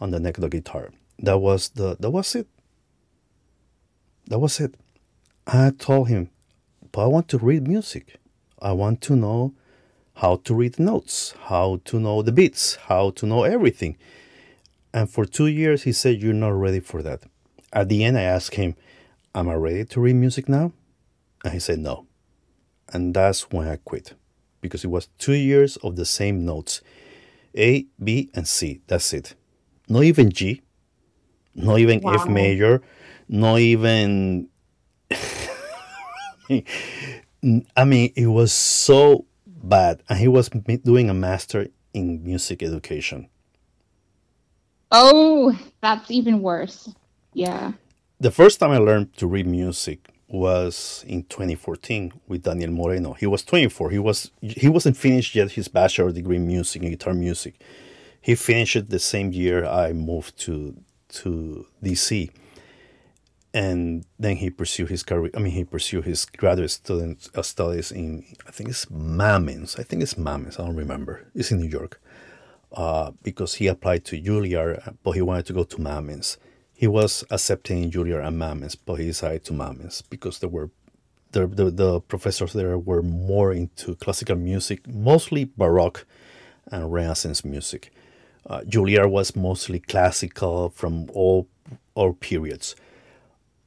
on the neck of the guitar. That was the that was it. That was it. I told him, but I want to read music. I want to know how to read notes, how to know the beats, how to know everything. And for two years, he said, You're not ready for that. At the end, I asked him, Am I ready to read music now? And he said, No. And that's when I quit because it was two years of the same notes A, B, and C. That's it. Not even G, not even wow. F major, not even <laughs> I mean, it was so bad, and he was doing a master in music education. Oh, that's even worse. Yeah. The first time I learned to read music was in 2014 with Daniel Moreno. He was 24. He was he wasn't finished yet his bachelor degree in music in guitar music. He finished it the same year I moved to to DC and then he pursued his career. I mean, he pursued his graduate student uh, studies in I think it's Mannes. I think it's Mannes. I don't remember. It's in New York, uh, because he applied to Juilliard, but he wanted to go to Mannes. He was accepting Juilliard and Mannes, but he decided to Mannes because they were the, the, the professors there were more into classical music, mostly Baroque and Renaissance music. Uh, was mostly classical from all all periods.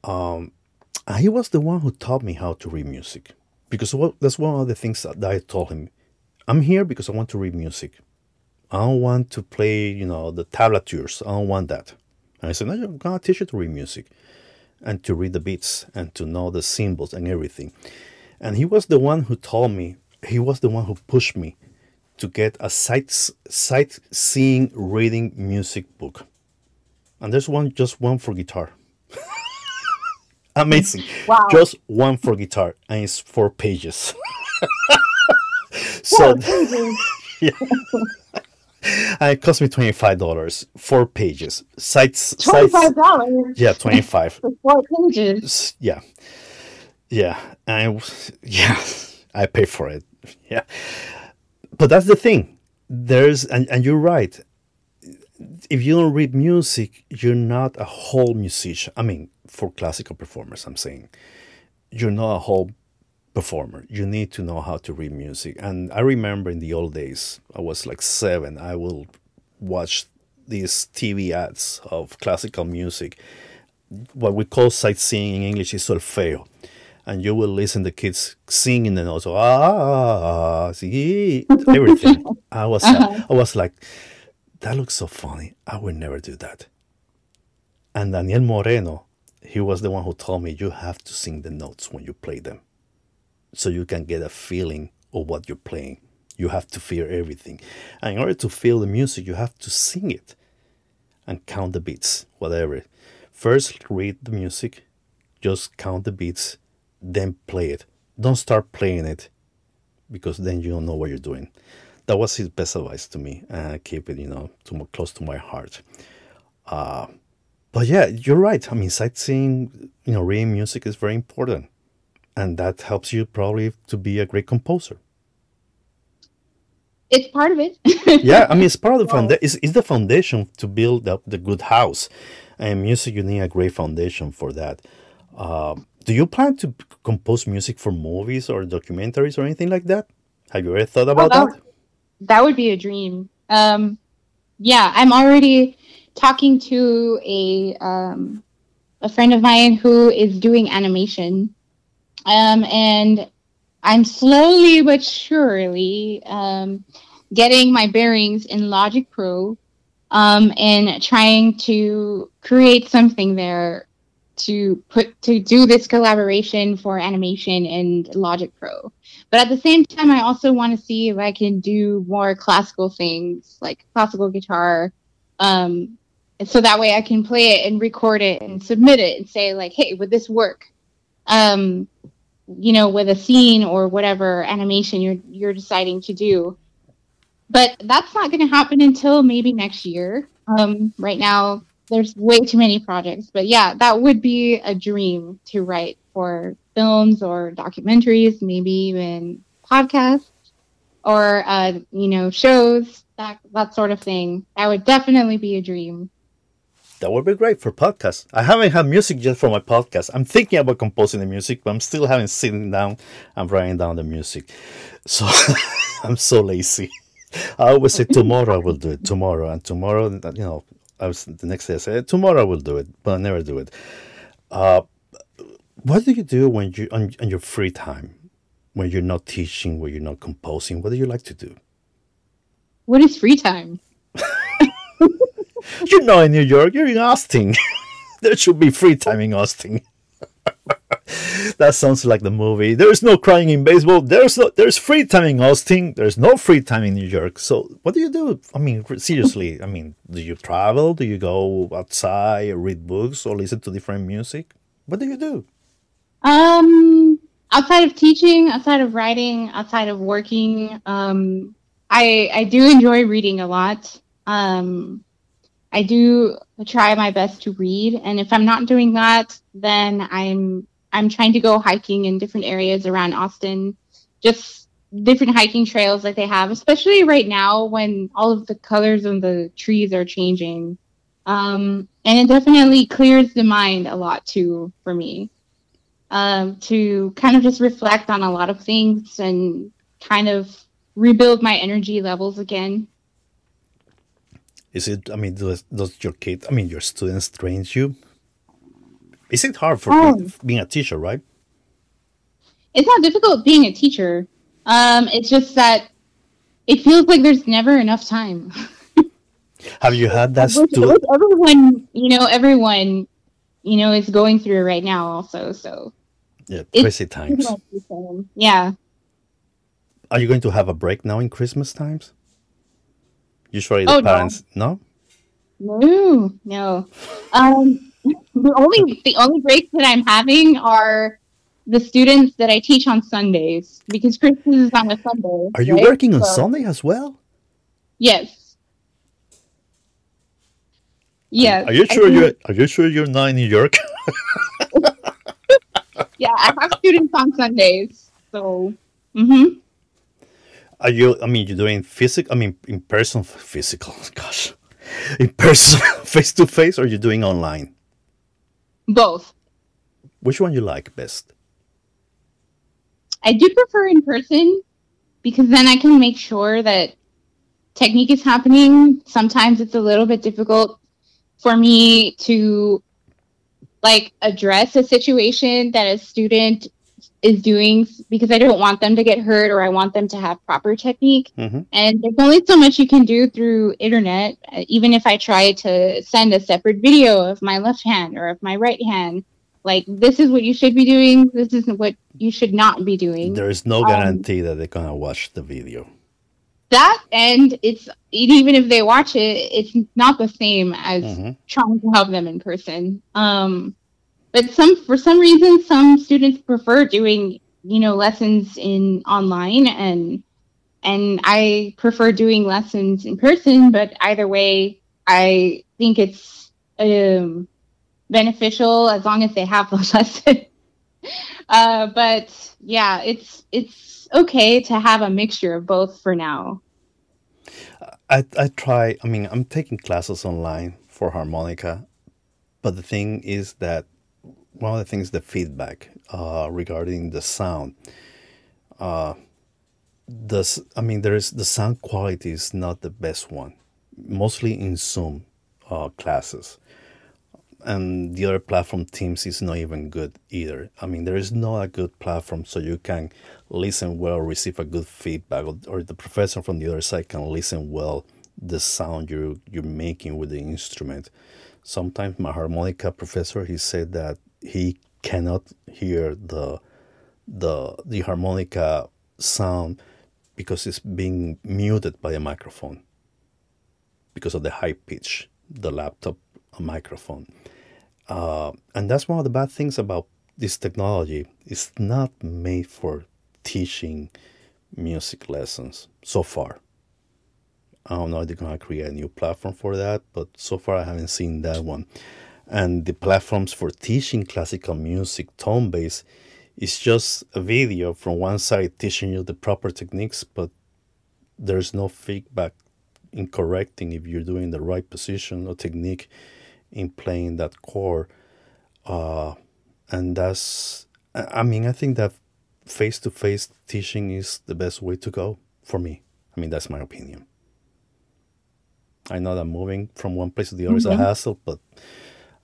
Um, and he was the one who taught me how to read music because what, that's one of the things that I told him. I'm here because I want to read music. I don't want to play, you know, the tablatures. I don't want that. I said, no, I'm gonna teach you to read music and to read the beats and to know the symbols and everything. And he was the one who told me, he was the one who pushed me to get a sight sightseeing reading music book. And there's one just one for guitar. <laughs> Amazing. Wow. Just one for guitar and it's four pages. <laughs> so <laughs> yeah. And it cost me twenty five dollars, four pages. Sites twenty five dollars. Yeah, twenty five. <laughs> four pages. Yeah, yeah, and <laughs> yeah, I pay for it. Yeah, but that's the thing. There's and, and you're right. If you don't read music, you're not a whole musician. I mean, for classical performers, I'm saying you're not a whole performer. You need to know how to read music. And I remember in the old days, I was like seven, I will watch these TV ads of classical music. What we call sightseeing in English is solfeo. And you will listen to kids singing and also ah, see everything. <laughs> I was uh-huh. I was like, that looks so funny. I would never do that. And Daniel Moreno, he was the one who told me you have to sing the notes when you play them so you can get a feeling of what you're playing. You have to feel everything. And in order to feel the music, you have to sing it and count the beats, whatever. First, read the music, just count the beats, then play it. Don't start playing it because then you don't know what you're doing. That was his best advice to me, and I keep it, you know, to close to my heart. Uh, but yeah, you're right. I mean, sightseeing, you know, reading music is very important and that helps you probably to be a great composer. It's part of it. <laughs> Yeah i mean it's part of the foundation it's, it's the foundation to build up the good house. And music you need a great foundation for that. Uh, do you plan to compose music for movies or documentaries or anything like that? Have you ever thought about oh, that, that? that would be a dream. Um, yeah i'm already talking to a um, a friend of mine who is doing animation um, and I'm slowly but surely um, getting my bearings in Logic Pro um, and trying to create something there to put to do this collaboration for animation and Logic Pro. But at the same time, I also want to see if I can do more classical things like classical guitar. Um, so that way I can play it and record it and submit it and say like, hey, would this work? Um, you know, with a scene or whatever animation you're you're deciding to do. But that's not going to happen until maybe next year. Um, right now, there's way too many projects. But yeah, that would be a dream to write for films or documentaries, maybe even podcasts or uh, you know shows that that sort of thing. That would definitely be a dream. That would be great for podcast. I haven't had music yet for my podcast. I'm thinking about composing the music, but I'm still having sitting down and writing down the music. So <laughs> I'm so lazy. I always say tomorrow I will do it. Tomorrow and tomorrow, you know, I was the next day I say tomorrow I will do it, but I never do it. Uh, what do you do when you on, on your free time, when you're not teaching, when you're not composing? What do you like to do? What is free time? <laughs> you're not in New York, you're in Austin. <laughs> there should be free time in Austin. <laughs> that sounds like the movie. There's no crying in baseball. There's no, there's free time in Austin. There's no free time in New York. So what do you do? I mean, seriously. I mean, do you travel? Do you go outside, read books, or listen to different music? What do you do? Um, outside of teaching, outside of writing, outside of working, um, I I do enjoy reading a lot. Um, I do try my best to read, and if I'm not doing that, then I'm I'm trying to go hiking in different areas around Austin, just different hiking trails that they have, especially right now when all of the colors of the trees are changing. Um, and it definitely clears the mind a lot too for me. um, to kind of just reflect on a lot of things and kind of rebuild my energy levels again. Is it? I mean, does, does your kid? I mean, your students train you? Is it hard for Um, being, being a teacher, right? It's not difficult being a teacher. Um, it's just that it feels like there's never enough time. <laughs> Have you had that student? which everyone, you know, everyone, you know, is going through right now. Also, so Yeah, crazy times. much the same. Yeah. Are you going to have a break now in Christmas times? Usually the Oh, parents no. No, no. Um, <laughs> the only the only breaks that I'm having are the students that I teach on Sundays because Christmas is on a Sunday. Are you right? working on Sunday as well? Yes. Yes. Are you sure you're Are you sure you're not in New York? <laughs> <laughs> Yeah, I have students on Sundays. So. hmm Are you? I mean, you're doing physical. I mean, in person, physical. <laughs> Gosh, in person, face to face, or you're doing online? Both. Which one you like best? I do prefer in person because then I can make sure that technique is happening. Sometimes it's a little bit difficult for me to like address a situation that a student is doing because I don't want them to get hurt or I want them to have proper technique. hmm And there's only so much you can do through internet. Uh, Even if I try to send a separate video of my left hand or of my right hand, like this is what you should be doing. This isn't what you should not be doing. There is no Um, guarantee that they're gonna watch the video. that and it's even if they watch it, it's not the same as hmm trying to help them in person. Um, but some for some reason, some students prefer doing you know lessons in online, and and I prefer doing lessons in person. But either way, I think it's um, beneficial as long as they have <laughs> the lesson. uh, but yeah, it's it's okay to have a mixture of both for now. I I try. I mean, I'm taking classes online for harmonica, but the thing is that one of the things the feedback uh, regarding the sound. Uh, the s- I mean, there is the sound quality is not the best one, mostly in Zoom uh, classes, and the other platform Teams is not even good either. I mean, there is not a good platform so you can listen well, receive a good feedback, or, or the professor from the other side can listen well the sound you're you're making with the instrument. Sometimes my harmonica professor he said that he cannot hear the the the harmonica sound because it's being muted by a microphone. Because of the high pitch the laptop microphone. Uh, and that's one of the bad things about this technology. It's not made for teaching music lessons so far. I don't know if they're going to create a new platform for that but so far i haven't seen that one and the platforms for teaching classical music Tonebase is just a video from one side teaching you the proper techniques but there's no feedback in correcting if you're doing the right position or technique in playing that chord uh, and that's i mean i think that face-to-face teaching is the best way to go for me. I mean that's my opinion. I know that moving from one place to the other is a Mhm. hassle but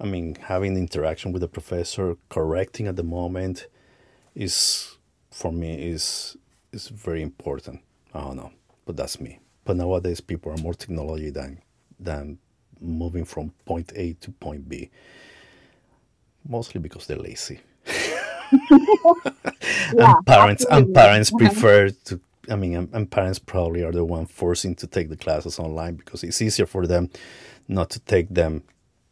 i mean having interaction with the professor correcting at the moment is for me is is very important. I don't know but that's me. But nowadays people are more technology than than moving from point a to point b mostly because they're lazy. <laughs> Yeah, and parents and parents uh-huh. prefer to i mean and, and parents probably are the one forcing to take the classes online because it's easier for them not to take them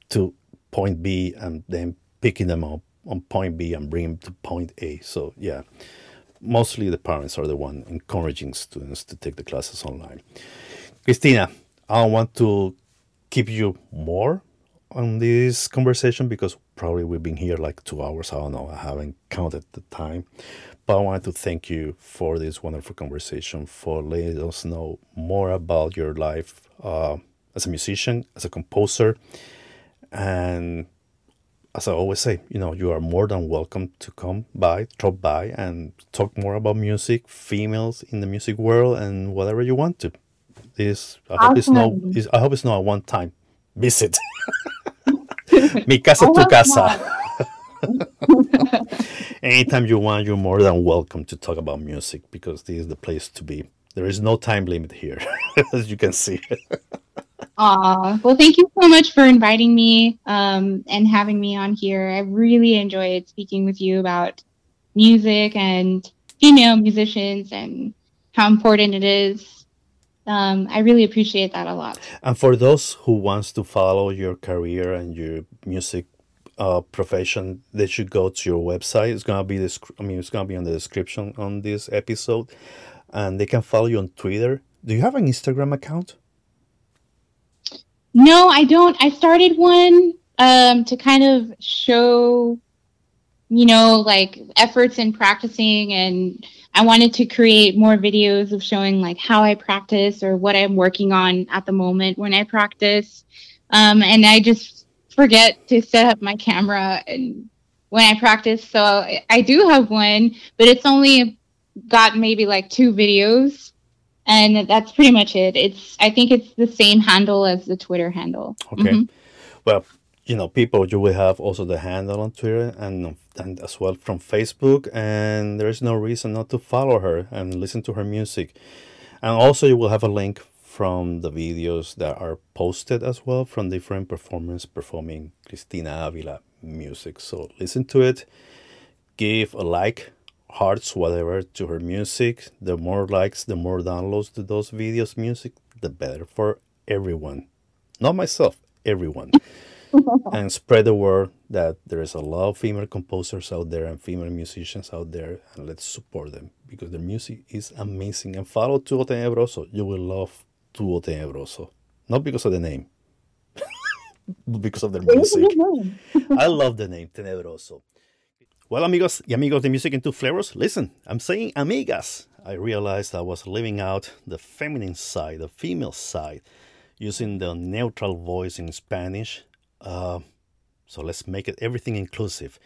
to point b and then picking them up on point b and bring them to point a so yeah mostly the parents are the one encouraging students to take the classes online Cristina i want to keep you more on this conversation because probably we've been here like two hours. I don't know. I haven't counted the time. But I wanted to thank you for this wonderful conversation, for letting us know more about your life uh, as a musician, as a composer, and as I always say, you know, you are more than welcome to come by, drop by, and talk more about music, females in the music world, and whatever you want to. This I hope it's no, Awesome. I hope it's not a one time visit. <laughs> Mi casa, tu casa. <laughs> Anytime you want, you're more than welcome to talk about music because this is the place to be. There is no time limit here, <laughs> as you can see. Aw, well, thank you so much for inviting me um, and having me on here. I really enjoyed speaking with you about music and female musicians and how important it is. Um, I really appreciate that a lot. And for those who wants to follow your career and your music uh, profession, they should go to your website. It's gonna be this. I mean, it's gonna be on the description on this episode, and they can follow you on Twitter. Do you have an Instagram account? No, I don't. I started one um, to kind of show, you know, like efforts in practicing, and I wanted to create more videos of showing like how I practice or what I'm working on at the moment when I practice. Um, and I just forget to set up my camera and when I practice. So I I do have one, but it's only got maybe like two videos and that's pretty much it. It's I think it's the same handle as the Twitter handle. Okay. Mhm. Well, you know, people, you will have also the handle on Twitter and and as well from Facebook, and there is no reason not to follow her and listen to her music. And also, you will have a link from the videos that are posted as well from different performers performing Cristina Avila music. So listen to it, give a like, hearts, whatever, to her music. The more likes, the more downloads to those videos, music, the better for everyone. Not myself, everyone. <laughs> and spread the word that there is a lot of female composers out there and female musicians out there, and let's support them because their music is amazing. And follow Tuo Tenebroso. You will love Tuo Tenebroso. Not because of the name, <laughs> but because of their music. I love the name Tenebroso. Well, amigos y amigos de Music in Two Flavors, listen, I'm saying amigas. I realized I was leaving out the feminine side, the female side, using the neutral voice in Spanish. Uh, so let's make it everything inclusive.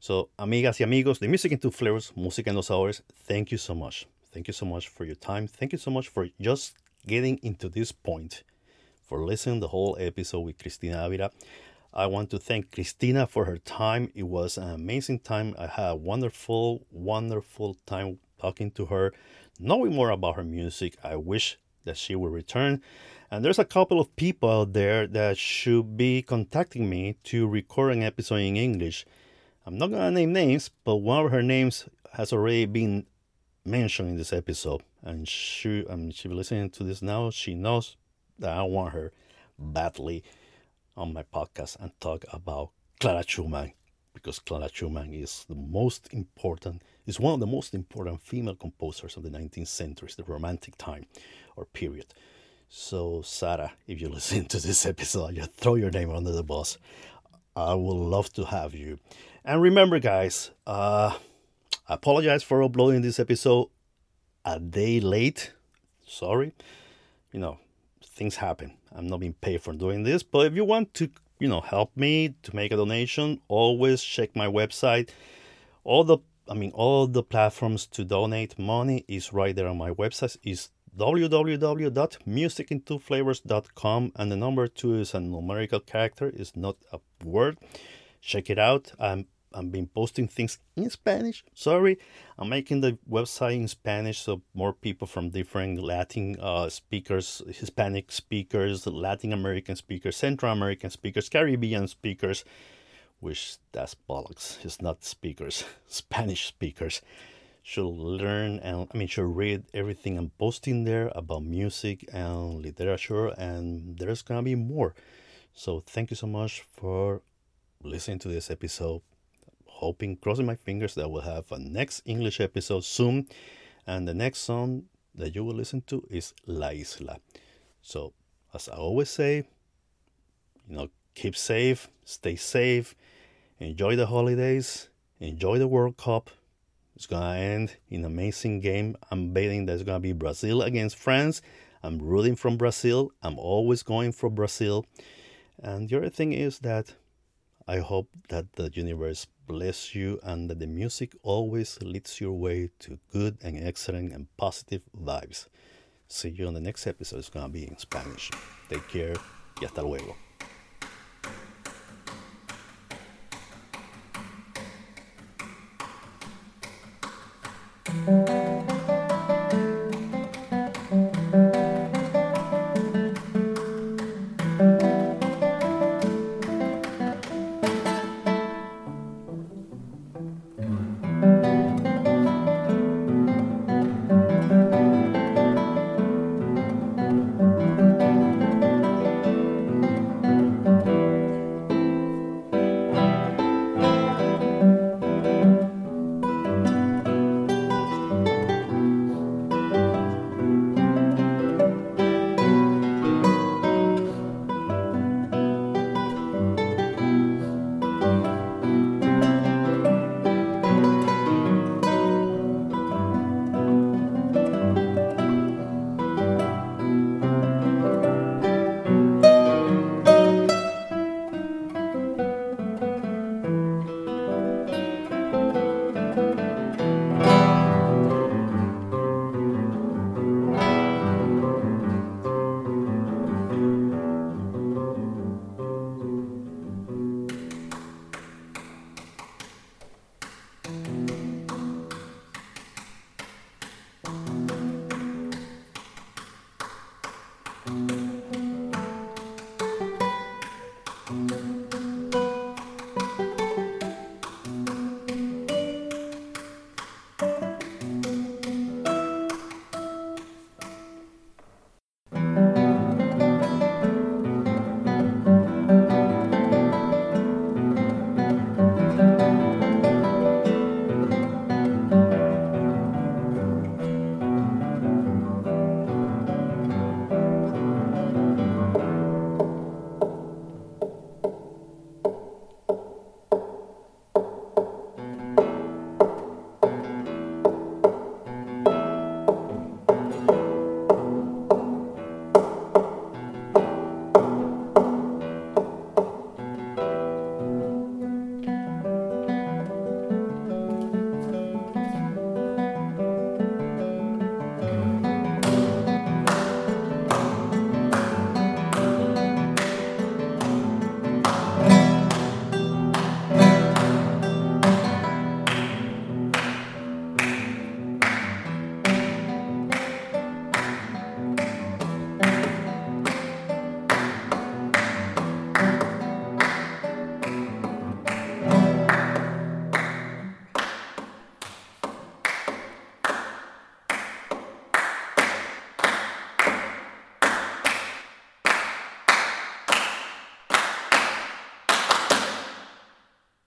So, amigas y amigos de Music in Two Flavors, Música en dos hours, thank you so much. Thank you so much for your time. Thank you so much for just getting into this point, for listening the whole episode with Cristina Avila. I want to thank Cristina for her time. It was an amazing time. I had a wonderful, wonderful time talking to her, knowing more about her music. I wish that she will return. And there's a couple of people out there that should be contacting me to record an episode in English. I'm not gonna name names, but one of her names has already been mentioned in this episode, and she, um, she be listening to this now. She knows that I want her badly on my podcast and talk about Clara Schumann because Clara Schumann is the most important, is one of the most important female composers of the 19th century, the Romantic time or period. So, Sarah, if you <laughs> listen to this episode, you throw your name under the bus. I would love to have you. And remember, guys, uh, I apologize for uploading this episode a day late. Sorry. You know, things happen. I'm not being paid for doing this, but if you want to, you know, help me to make a donation, always check my website. All the I mean all the platforms to donate money is right there on my website is www.musicintwoflavors.com and the number 2 is a numerical character is not a word. Check it out. I'm I'm been posting things in Spanish. Sorry, I'm making the website in Spanish so more people from different Latin uh, speakers, Hispanic speakers, Latin American speakers, Central American speakers, Caribbean speakers, which that's bollocks. It's not speakers, <laughs> Spanish speakers should learn and I mean should read everything I'm posting there about music and literature, and there's gonna be more. So thank you so much for listening to this episode hoping, crossing my fingers that we'll have a next English episode soon. And the next song that you will listen to is La Isla. So, as I always say, you know, keep safe, stay safe, enjoy the holidays, enjoy the World Cup. It's gonna end in an amazing game. I'm betting there's gonna be Brazil against France. I'm rooting from Brazil. I'm always going for Brazil. And the other thing is that I hope that the universe bless you and that the music always leads your way to good and excellent and positive vibes. See you on the next episode. It's going to be in Spanish. Take care y hasta luego.